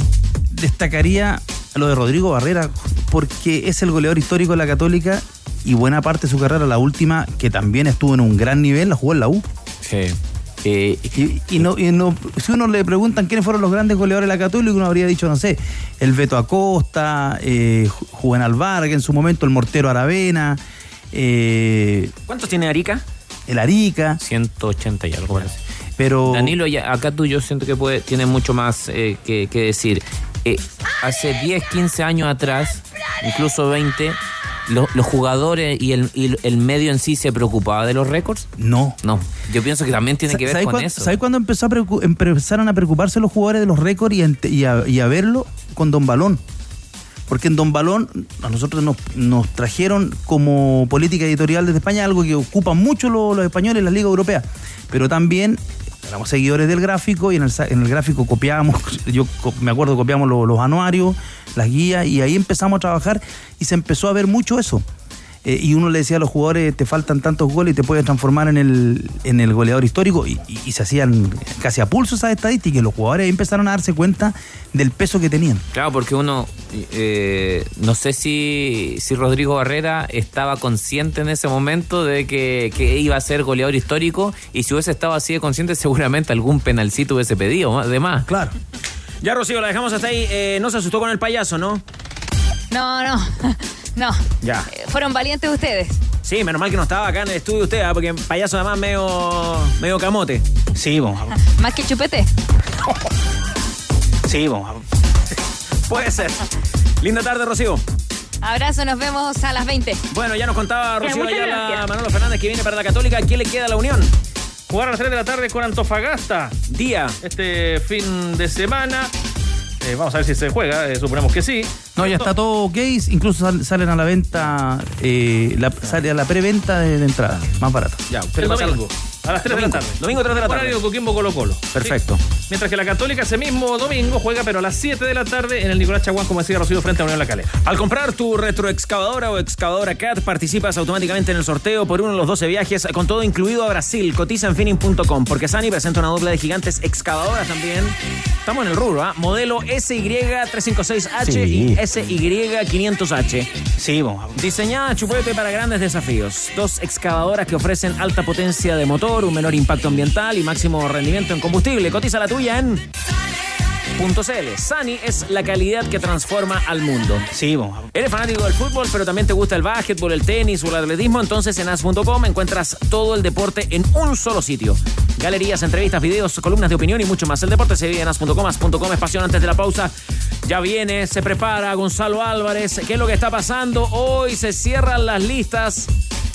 des- destacaría lo de Rodrigo Barrera porque es el goleador histórico de la Católica y buena parte de su carrera, la última, que también estuvo en un gran nivel, la jugó en la U. Sí. Eh, y, y no, y no- si uno le preguntan quiénes fueron los grandes goleadores de la Católica, uno habría dicho, no sé, el Beto Acosta, eh, Ju- Juvenal Vargas, en su momento el Mortero Aravena, eh, ¿Cuántos tiene Arica? el Arica. 180 y algo parece. Pero Danilo, ya, acá tú yo siento que puede, tiene mucho más eh, que, que decir. Eh, hace 10, 15 años atrás, incluso 20, lo- los jugadores y el, y el medio en sí se preocupaba de los récords. No. No. Yo pienso que también tiene que ver ¿Sabes con cuán- eso. ¿Sabes cuándo empezó a empezaron a preocuparse los jugadores de los récords y, a, y a verlo con Don Balón? Porque en Don Balón a nosotros nos, nos trajeron como política editorial desde España algo que ocupan mucho lo- los españoles en la Liga Europea. Pero también éramos seguidores del gráfico y en el, en el gráfico copiábamos, yo me acuerdo, copiamos lo- los anuarios, las guías y ahí empezamos a trabajar y se empezó a ver mucho eso. Eh, y uno le decía a los jugadores, te faltan tantos goles y te puedes transformar en el, en el goleador histórico. Y, y- y se hacían casi a pulso esas estadísticas. Y los jugadores ahí empezaron a darse cuenta del peso que tenían. Claro, porque uno, eh, no sé si, si Rodrigo Barrera estaba consciente en ese momento de que, que iba a ser goleador histórico y si hubiese estado así de consciente seguramente algún penalcito hubiese pedido, además. Claro. Ya, Rocío, la dejamos hasta ahí. Eh, no se asustó con el payaso, ¿no? No, no, no. Ya. Eh, Fueron valientes ustedes. Sí, menos mal que no estaba acá en el estudio usted, ¿ah? porque payaso además medio, medio camote. Sí, vamos. Más que chupete. Sí, vamos. Puede ser. Linda tarde, Rocío. Abrazo, nos vemos a las 20. Bueno, ya nos contaba Ya, Rocío muchas Ayala. Manolo Fernández, que viene para la Católica. ¿Quién le queda a la Unión? Jugar a las 3 de la tarde con Antofagasta. Día. Este fin de semana. Eh, vamos a ver si se juega, eh, suponemos que sí. No, ya está todo ok. Incluso sal- salen a la venta, eh, la, sale a la preventa de, de entrada, más barata. Ya, El domingo. A las 3 de la Domingo. tarde. Domingo 3 de la tarde. Horario Coquimbo Colo Colo. Perfecto. Mientras que la Católica ese mismo domingo juega, pero a las 7 de la tarde en el Nicolás Chaguán, como decía Rocío, frente a Unión La Calera. Al comprar tu retroexcavadora o excavadora CAT, participas automáticamente en el sorteo por uno de los 12 viajes, con todo incluido a Brasil. Cotiza en finning.com, porque Sani presenta una dupla de gigantes excavadoras también. Estamos en el rubro, ¿ah? Modelo SY356H Sí. y SY500H. Sí, vamos. Diseñada chupete para grandes desafíos. Dos excavadoras que ofrecen alta potencia de motor, un menor impacto ambiental y máximo rendimiento en combustible. Cotiza la tuya en .cl. Sani es la calidad que transforma al mundo. Sí, vamos. Eres fanático del fútbol, pero también te gusta el básquetbol, el tenis o el atletismo, entonces en as.com encuentras todo el deporte en un solo sitio. Galerías, entrevistas, videos, columnas de opinión y mucho más. El deporte se vive en as.com, as.com es pasión antes de la pausa. Ya viene, se prepara Gonzalo Álvarez. ¿Qué es lo que está pasando? Hoy se cierran las listas.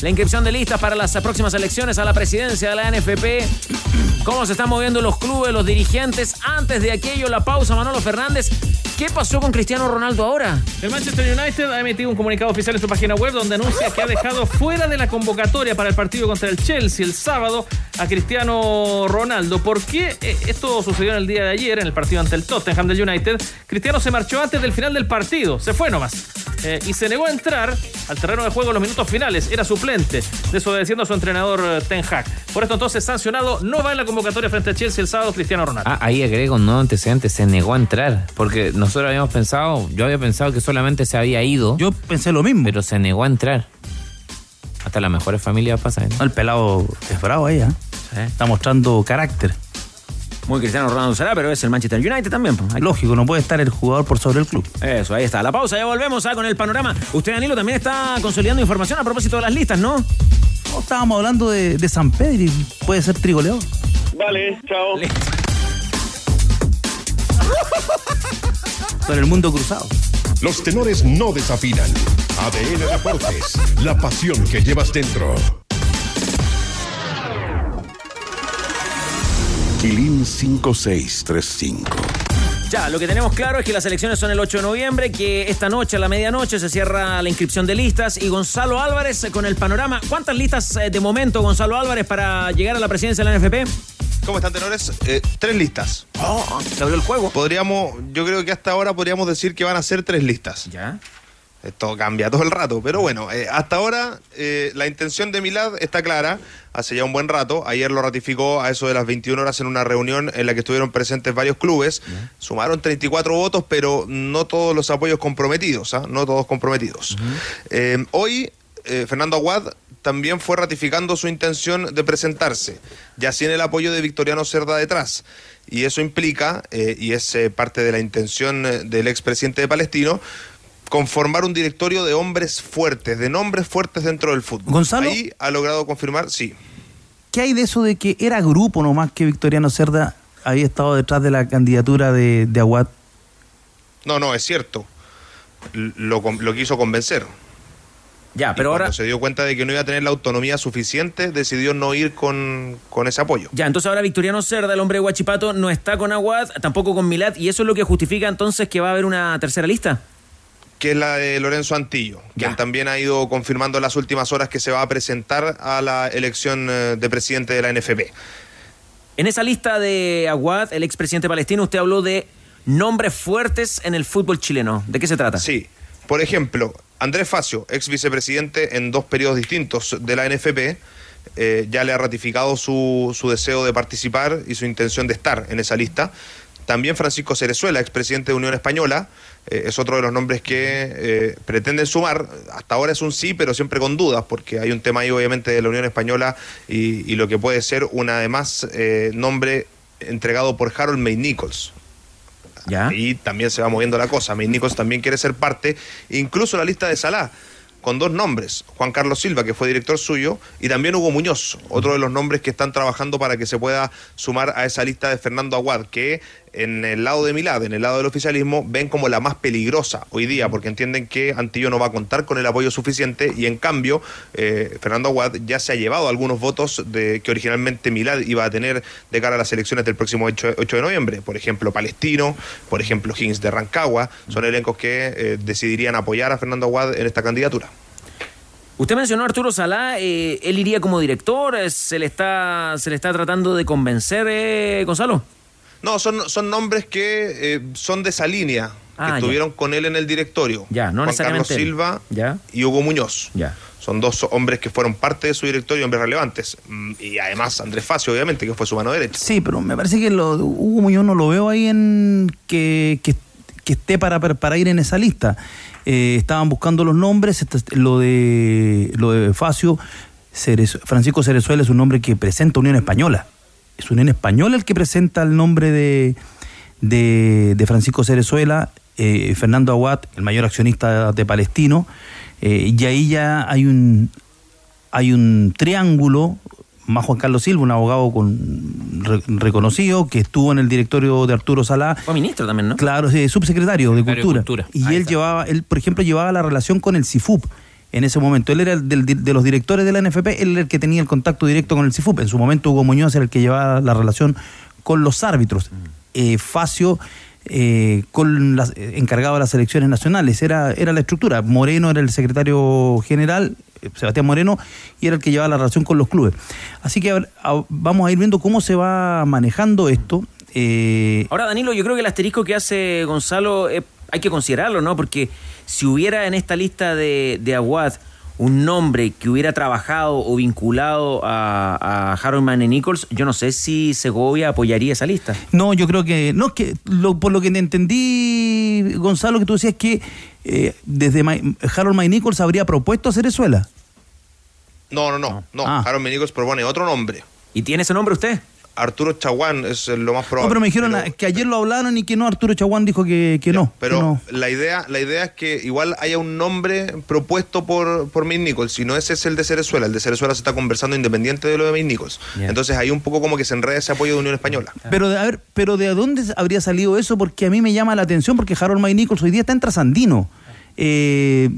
La inscripción de listas para las próximas elecciones a la presidencia de la NFP. Cómo se están moviendo los clubes, los dirigentes. Antes de aquello, la pausa, Manolo Fernández. ¿Qué pasó con Cristiano Ronaldo ahora? El Manchester United ha emitido un comunicado oficial en su página web donde anuncia que ha dejado fuera de la convocatoria para el partido contra el Chelsea el sábado a Cristiano Ronaldo. ¿Por qué Eh, esto sucedió en el día de ayer en el partido ante el Tottenham del United? Cristiano se marchó antes del final del partido, se fue nomás. Eh, y se negó a entrar al terreno de juego en los minutos finales. Era suplente, desobedeciendo a su entrenador eh, Ten Hag. Por esto entonces sancionado, no va en la convocatoria frente a Chelsea el sábado Cristiano Ronaldo. Ah, ahí agrego un nuevo antecedente, se negó a entrar, porque nosotros habíamos pensado, yo había pensado que solamente se había ido. Yo pensé lo mismo. Pero se negó a entrar. Hasta las mejores familias pasan. No, el pelado es bravo ahí, ¿eh? Está mostrando carácter. Muy Cristiano Ronaldo será, pero es el Manchester United también. Lógico, no puede estar el jugador por sobre el club. Eso, ahí está. La pausa, ya volvemos ah, con el panorama. Usted, Danilo, también está consolidando información a propósito de las listas, ¿no? No, estábamos hablando de, de San Pedro y puede ser trigoleador. Vale, chao. Con el mundo cruzado. Los tenores no desafinan. ADN Deportes, la pasión que llevas dentro. Quilín 5635. Ya, lo que tenemos claro es que las elecciones son el 8 de noviembre, que esta noche a la medianoche se cierra la inscripción de listas y Gonzalo Álvarez eh, con el panorama. ¿Cuántas listas eh, de momento, Gonzalo Álvarez, para llegar a la presidencia de la NFP? ¿Cómo están, tenores? Eh, tres listas. Oh, se abrió el juego. Podríamos, yo creo que hasta ahora podríamos decir que van a ser tres listas. Ya. Esto cambia todo el rato, pero bueno, eh, hasta ahora eh, la intención de Milad está clara, hace ya un buen rato, ayer lo ratificó a eso de las 21 horas en una reunión en la que estuvieron presentes varios clubes, sumaron 34 votos, pero no todos los apoyos comprometidos, ¿ah? no todos comprometidos. Eh, hoy, eh, Fernando Aguad también fue ratificando su intención de presentarse, ya sin el apoyo de Victoriano Cerda detrás. Y eso implica, eh, y es eh, parte de la intención eh, del expresidente de Palestino, conformar un directorio de hombres fuertes, de nombres fuertes dentro del fútbol. ¿Gonzalo? Ahí ha logrado confirmar, sí. ¿Qué hay de eso de que era grupo nomás que Victoriano Cerda había estado detrás de la candidatura de, de Aguad? No, no, es cierto. Lo, quiso convencer. Ya, pero ahora. se dio cuenta de que no iba a tener la autonomía suficiente, decidió no ir con, con ese apoyo. Ya, entonces ahora Victoriano Cerda, el hombre de Guachipato, no está con Aguad, tampoco con Milad, y eso es lo que justifica entonces que va a haber una tercera lista. Que es la de Lorenzo Antillo, quien también ha ido confirmando en las últimas horas que se va a presentar a la elección eh, de presidente de la NFP. En esa lista de Aguad, el expresidente palestino, usted habló de nombres fuertes en el fútbol chileno. ¿De qué se trata? Sí. Por ejemplo, Andrés Facio, ex vicepresidente en dos periodos distintos de la NFP, eh, ya le ha ratificado su, su deseo de participar y su intención de estar en esa lista. También Francisco Cerezuela, expresidente de Unión Española, eh, es otro de los nombres que eh, pretenden sumar. Hasta ahora es un sí, pero siempre con dudas, porque hay un tema ahí obviamente de la Unión Española y, y lo que puede ser un además eh, nombre entregado por Harold May Nichols. Y también se va moviendo la cosa. May Nichols también quiere ser parte, incluso la lista de Salah, con dos nombres. Juan Carlos Silva, que fue director suyo, y también Hugo Muñoz, otro de los nombres que están trabajando para que se pueda sumar a esa lista de Fernando Aguad, que en el lado de Milad, en el lado del oficialismo, ven como la más peligrosa hoy día, porque entienden que Antillo no va a contar con el apoyo suficiente y en cambio eh, Fernando Aguad ya se ha llevado algunos votos de, que originalmente Milad iba a tener de cara a las elecciones del próximo 8, 8 de noviembre. Por ejemplo, Palestino, por ejemplo, Higgins de Rancagua, son elencos que eh, decidirían apoyar a Fernando Aguad en esta candidatura. Usted mencionó a Arturo Salá, eh, ¿él iría como director? ¿Se le está, se le está tratando de convencer, Gonzalo? No, son, son nombres que eh, son de esa línea, Ah, que ya. estuvieron con él en el directorio. Ya, no Juan necesariamente Carlos. Silva Ya. y Hugo Muñoz. Ya. Son dos hombres que fueron parte de su directorio, hombres relevantes. Mm, Y además Andrés Facio, obviamente, que fue su mano derecha. Sí, pero me parece que lo, Hugo Muñoz no lo veo ahí en que, que, que esté para, para, ir en esa lista. Eh, estaban buscando los nombres, lo de lo de Facio, Cerezo- Francisco Cerezuela es un nombre que presenta Unión Española. Es Unión Española el que presenta el nombre de, de, de Francisco Cerezuela, eh, Fernando Aguat, el mayor accionista de Palestino, eh, y ahí ya hay un, hay un triángulo, más Juan Carlos Silva, un abogado con, re- reconocido, que estuvo en el directorio de Arturo Salá. Fue ministro también, ¿no? Claro, subsecretario de Cultura. Cultura. Y Ahí él está. llevaba, él, por ejemplo, llevaba la relación con el CIFUP en ese momento. Él era del- de los directores de la NFP, él era el que tenía el contacto directo con el CIFUP. En su momento Hugo Muñoz era el que llevaba la relación con los árbitros. Eh, Facio eh, con las, eh, encargado de las elecciones nacionales. Era, era la estructura. Moreno era el secretario general, eh, Sebastián Moreno, y era el que llevaba la relación con los clubes. Así que a- a- vamos a ir viendo cómo se va manejando esto. Ahora, Danilo, yo creo que el asterisco que hace Gonzalo eh, hay que considerarlo, ¿no? Porque si hubiera en esta lista de, de Aguad un nombre que hubiera trabajado o vinculado a, a Harold Mann Nichols, yo no sé si Segovia apoyaría esa lista. No, yo creo que. No, es que lo- por lo que te entendí, Gonzalo, que tú decías que eh, desde Ma- Harold Nichols habría propuesto a Cerezuela. No, no, no. no. Ah. Harold Menicos propone otro nombre. ¿Y tiene ese nombre usted? Arturo Chaguán es eh, lo más probable. No, pero me dijeron que ayer lo hablaron y que no, Arturo Chaguán dijo que, que no. Pero que no. la idea, la idea es que igual haya un nombre propuesto por, por Mick Nichols. Si no ese es el de Cerezuela, el de Cerezuela se está conversando independiente de lo de Mick Nichols. Entonces ahí un poco como que se enreda ese apoyo de Unión Española. Pero, de- a ver, pero ¿de dónde habría salido eso? Porque a mí me llama la atención, porque Harold May Nichols hoy día está en Trasandino. Eh,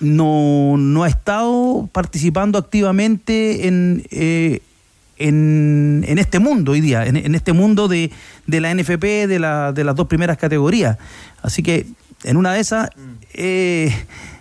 no, no ha estado participando activamente en, eh, en, en este mundo hoy día, en, en este mundo de, de la NFP, de, la, de las dos primeras categorías. Así que en una de esas eh,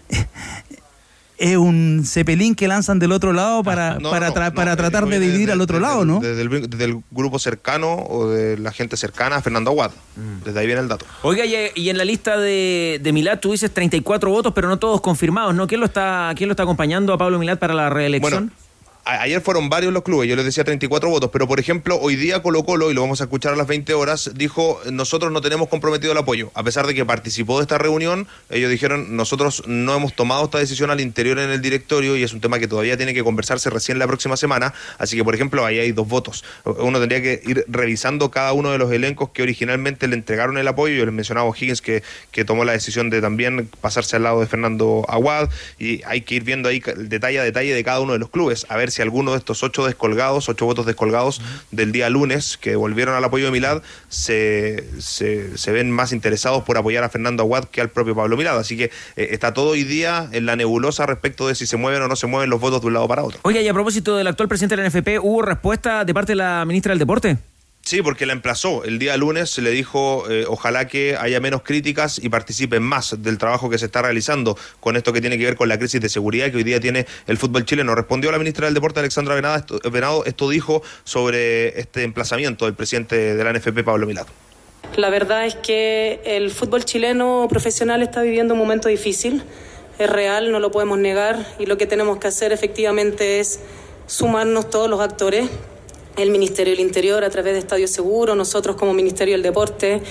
es un cepelín que lanzan del otro lado para, No, para, no, tra- no, para eh, tratar de dividir desde- al otro desde lado, ¿no? Desde el, desde el grupo cercano o de la gente cercana a Fernando Aguad. Mm. Desde ahí viene el dato. Oiga, y, y en la lista de, de Milad tú dices 34 votos, pero no todos confirmados, ¿no? ¿Quién lo está, quién lo está acompañando a Pablo Milad para la reelección? Bueno, ayer fueron varios los clubes, yo les decía 34 votos, pero por ejemplo, hoy día Colo Colo, y lo vamos a escuchar a las 20 horas, dijo, nosotros no tenemos comprometido el apoyo. A pesar de que participó de esta reunión, ellos dijeron, nosotros no hemos tomado esta decisión al interior en el directorio y es un tema que todavía tiene que conversarse recién la próxima semana. Así que, por ejemplo, ahí hay dos votos. Uno tendría que ir revisando cada uno de los elencos que originalmente le entregaron el apoyo. Yo les mencionaba a Higgins que, que tomó la decisión de también pasarse al lado de Fernando Aguad y hay que ir viendo ahí detalle a detalle de cada uno de los clubes, a ver si alguno de estos ocho descolgados, ocho votos descolgados del día lunes que volvieron al apoyo de Milad, se, se, ven más interesados por apoyar a Fernando Aguad que al propio Pablo Milad. Así que eh, está todo hoy día en la nebulosa respecto de si se mueven o no se mueven los votos de un lado para otro. Oiga, y a propósito del actual presidente de la NFP, ¿hubo respuesta de parte de la ministra del Deporte? Sí, porque la emplazó. El día lunes le dijo eh, ojalá que haya menos críticas y participen más del trabajo que se está realizando con esto que tiene que ver con la crisis de seguridad que hoy día tiene el fútbol chileno. Respondió la ministra del Deporte, Alexandra Venada, esto, Venado, esto dijo sobre este emplazamiento del presidente de la NFP, Pablo Milad. La verdad es que el fútbol chileno profesional está viviendo un momento difícil. Es real, no lo podemos negar y lo que tenemos que hacer efectivamente es sumarnos todos los actores. El Ministerio del Interior a través de Estadio Seguro, nosotros como Ministerio del Deporte,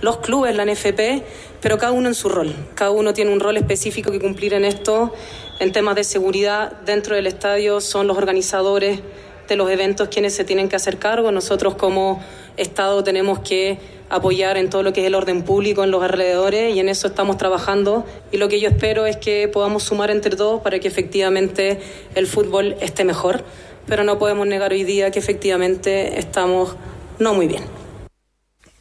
los clubes, la NFP, pero cada uno en su rol. Cada uno tiene un rol específico que cumplir en esto. En temas de seguridad dentro del estadio son los organizadores de los eventos quienes se tienen que hacer cargo. Nosotros como Estado tenemos que apoyar en todo lo que es el orden público en los alrededores y en eso estamos trabajando. Y lo que yo espero es que podamos sumar entre todos para que efectivamente el fútbol esté mejor. Pero no podemos negar hoy día que efectivamente estamos no muy bien.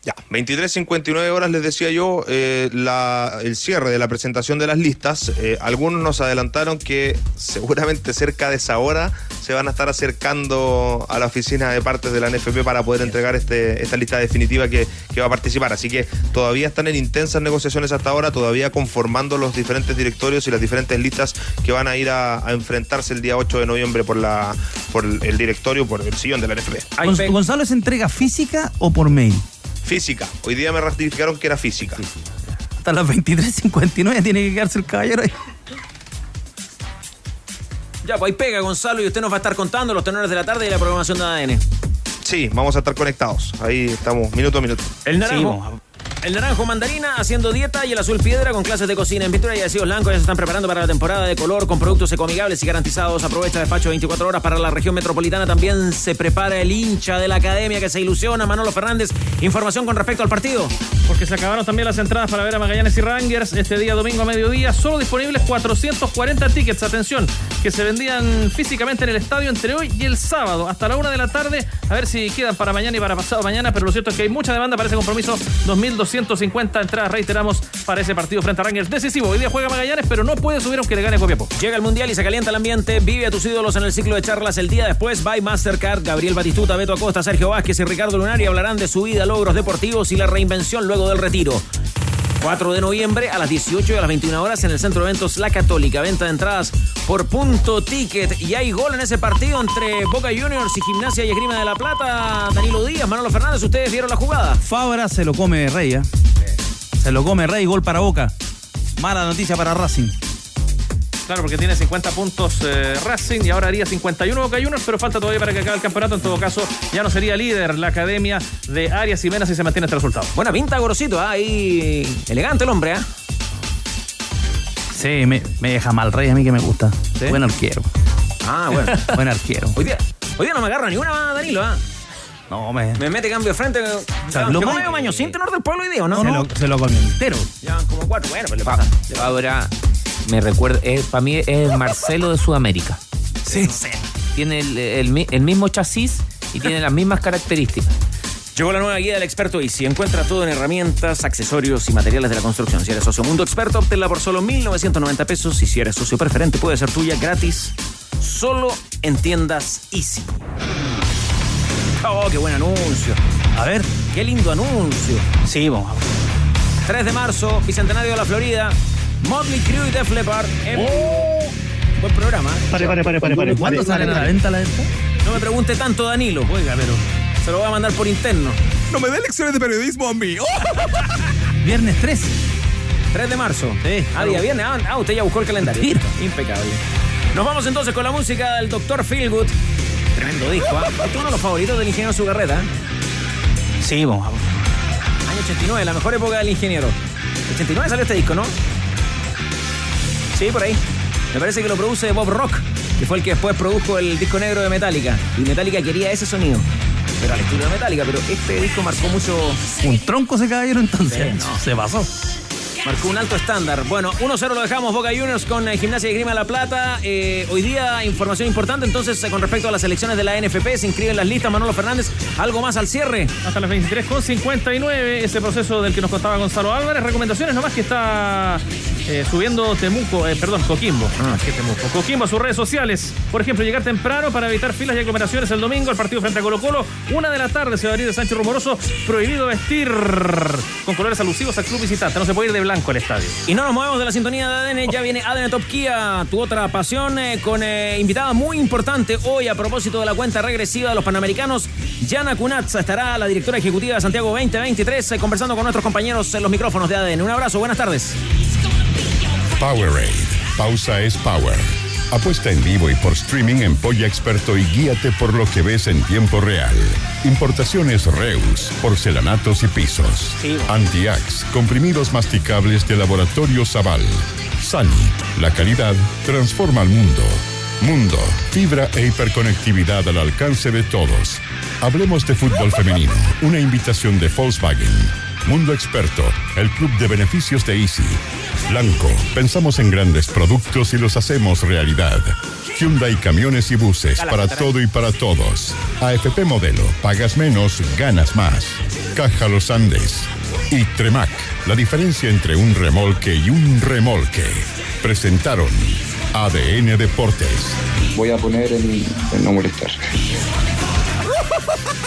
Ya, 23.59 horas les decía yo, eh, la- el cierre de la presentación de las listas. Eh, algunos nos adelantaron que seguramente cerca de esa hora se van a estar acercando a la oficina de partes de la NFP para poder entregar este, esta lista definitiva que, va a participar. Así que todavía están en intensas negociaciones hasta ahora, todavía conformando los diferentes directorios y las diferentes listas que van a ir a, a enfrentarse el día 8 de noviembre por, la, por el directorio, por el sillón de la NFP. Gon- ¿Gonzalo es entrega física o por mail? Física. Hoy día me ratificaron que era física. Hasta las 23.59 tiene que quedarse el caballero ahí. Ya, pues ahí pega, Gonzalo, y usted nos va a estar contando los tenores de la tarde y la programación de ADN. Sí, vamos a estar conectados. Ahí estamos, minuto a minuto. El naranjo. El naranjo mandarina haciendo dieta y el azul piedra con clases de cocina en pintura y adhesivos blancos ya se están preparando para la temporada de color con productos ecoamigables y garantizados. Aprovecha despacho 24 horas para la región metropolitana. También se prepara el hincha de la academia que se ilusiona, Manolo Fernández. Información con respecto al partido. Porque se acabaron también las entradas para ver a Magallanes y Rangers este día domingo a mediodía. Solo disponibles 440 tickets, atención, que se vendían físicamente en el estadio entre hoy y el sábado hasta la una de la tarde. A ver si quedan para mañana y para pasado mañana, pero lo cierto es que hay mucha demanda para ese compromiso. 2.250 entradas, reiteramos, para ese partido frente a Rangers. Decisivo, hoy día juega Magallanes, pero no puede subir aunque le gane Copiapó. Llega el Mundial y se calienta el ambiente. Vive a tus ídolos en el ciclo de charlas el día después. By Mastercard. Gabriel Batistuta, Beto Acosta, Sergio Vázquez y Ricardo Lunari hablarán de su vida, logros deportivos y la reinvención luego del retiro. 4 de noviembre a las 18 y a las 21 horas en el Centro de Eventos La Católica. Venta de entradas por punto ticket. Y hay gol en ese partido entre Boca Juniors y Gimnasia y Esgrima de la Plata. Danilo Díaz, Manolo Fernández, ustedes vieron la jugada. Fabra se lo come Rey, ¿eh? Se lo come Rey, gol para Boca. Mala noticia para Racing. Claro, porque tiene 50 puntos eh, Racing y ahora haría 51 Boca Juniors, pero falta todavía para que acabe el campeonato. En todo caso, ya no sería líder la academia de Arias y Mena si se mantiene este resultado. Buena pinta, Gorosito. ¿ah? Ahí elegante el hombre, ¿ah? Sí, me, me deja mal Rey, a mí que me gusta. Buen arquero. Ah, bueno. Buen arquero. Hoy día, hoy día no me agarra ni una, Danilo, ¿ah? No, me. Me mete cambio de frente. sea, Lo maño sin tenor del pueblo hoy día, ¿o ¿no? se, lo, se lo comió entero. Ya, como cuatro. Bueno, pues le pasa. Ahora me recuerda, para mí es Marcelo de Sudamérica. Sí. Tiene el, el mi- el mismo chasis y tiene las mismas características. Llegó la nueva guía del experto Easy. Encuentra todo en herramientas, accesorios y materiales de la construcción. Si eres socio Mundo Experto, obténla por solo 1.990 pesos. Y si eres socio preferente, puede ser tuya gratis. Solo en tiendas Easy. Oh, qué buen anuncio. A ver. Qué lindo anuncio. Sí, vamos. 3 de marzo, Bicentenario de la Florida. Motley Crue y Def Leppard. en- Buen programa. Pare, pare, pare, pare, pare. ¿Cuándo pare, salen a pare. la venta la venta? No me pregunte tanto, Danilo. Oiga, pero se lo voy a mandar por interno. No me dé lecciones de periodismo a mí. ¡Oh! Viernes 3. 3 de marzo. Sí. Ah, día viernes. Ah, ah, usted ya buscó el calendario. Impecable. Nos vamos entonces con la música del Dr. Feelgood. Tremendo disco, ¿ah? Este es uno de los favoritos del ingeniero Sugarreta. ¿eh? Sí, vamos. Año 89, la mejor época del ingeniero. 89 salió este disco, ¿no? Sí, por ahí. Me parece que lo produce Bob Rock, que fue el que después produjo el disco negro de Metallica. Y Metallica quería ese sonido. Pero al estilo de Metallica, pero este disco marcó mucho. Un tronco ese caballero entonces. Sí, no. Se pasó. Marcó un alto estándar. Bueno, 1-0 lo dejamos Boca Juniors con eh, Gimnasia y Grima La Plata. Eh, hoy día información importante entonces eh, con respecto a las elecciones de la NFP. Se inscriben las listas Manolo Fernández. ¿Algo más al cierre? Hasta las 23.59, ese proceso del que nos contaba Gonzalo Álvarez. Recomendaciones nomás que está eh, subiendo Temuco, eh, perdón, Coquimbo. Ah, qué Temuco. Coquimbo a sus redes sociales. Por ejemplo, llegar temprano para evitar filas y aglomeraciones el domingo. El partido frente a Colo Colo. Una de la tarde se va a abrir de Sánchez Rumoroso. Prohibido vestir con colores alusivos al club visitante. No se puede ir de blanco al estadio. Y no nos movemos de la sintonía de ADN, ya viene ADN Top Kia, tu otra pasión, eh, con invitada muy importante hoy a propósito de la cuenta regresiva de los Panamericanos. Yana Kunatza estará la directora ejecutiva de Santiago 2023 eh, conversando con nuestros compañeros en los micrófonos de ADN. Un abrazo, buenas tardes. Powerade. Pausa es power. Apuesta en vivo y por streaming en Polla Experto y guíate por lo que ves en tiempo real. Importaciones Reus, porcelanatos y pisos. Antiax, comprimidos masticables de Laboratorio Zaval. Sani, la calidad transforma al mundo. Mundo, fibra e hiperconectividad al alcance de todos. Hablemos de fútbol femenino, una invitación de Volkswagen. Mundo Experto, el club de beneficios de Easy. Blanco, pensamos en grandes productos y los hacemos realidad. Hyundai Camiones y Buses, para todo y para todos. AFP Modelo, pagas menos, ganas más. Caja Los Andes. Y Tremac, la diferencia entre un remolque y un remolque. Presentaron ADN Deportes. Voy a poner en, en no molestar.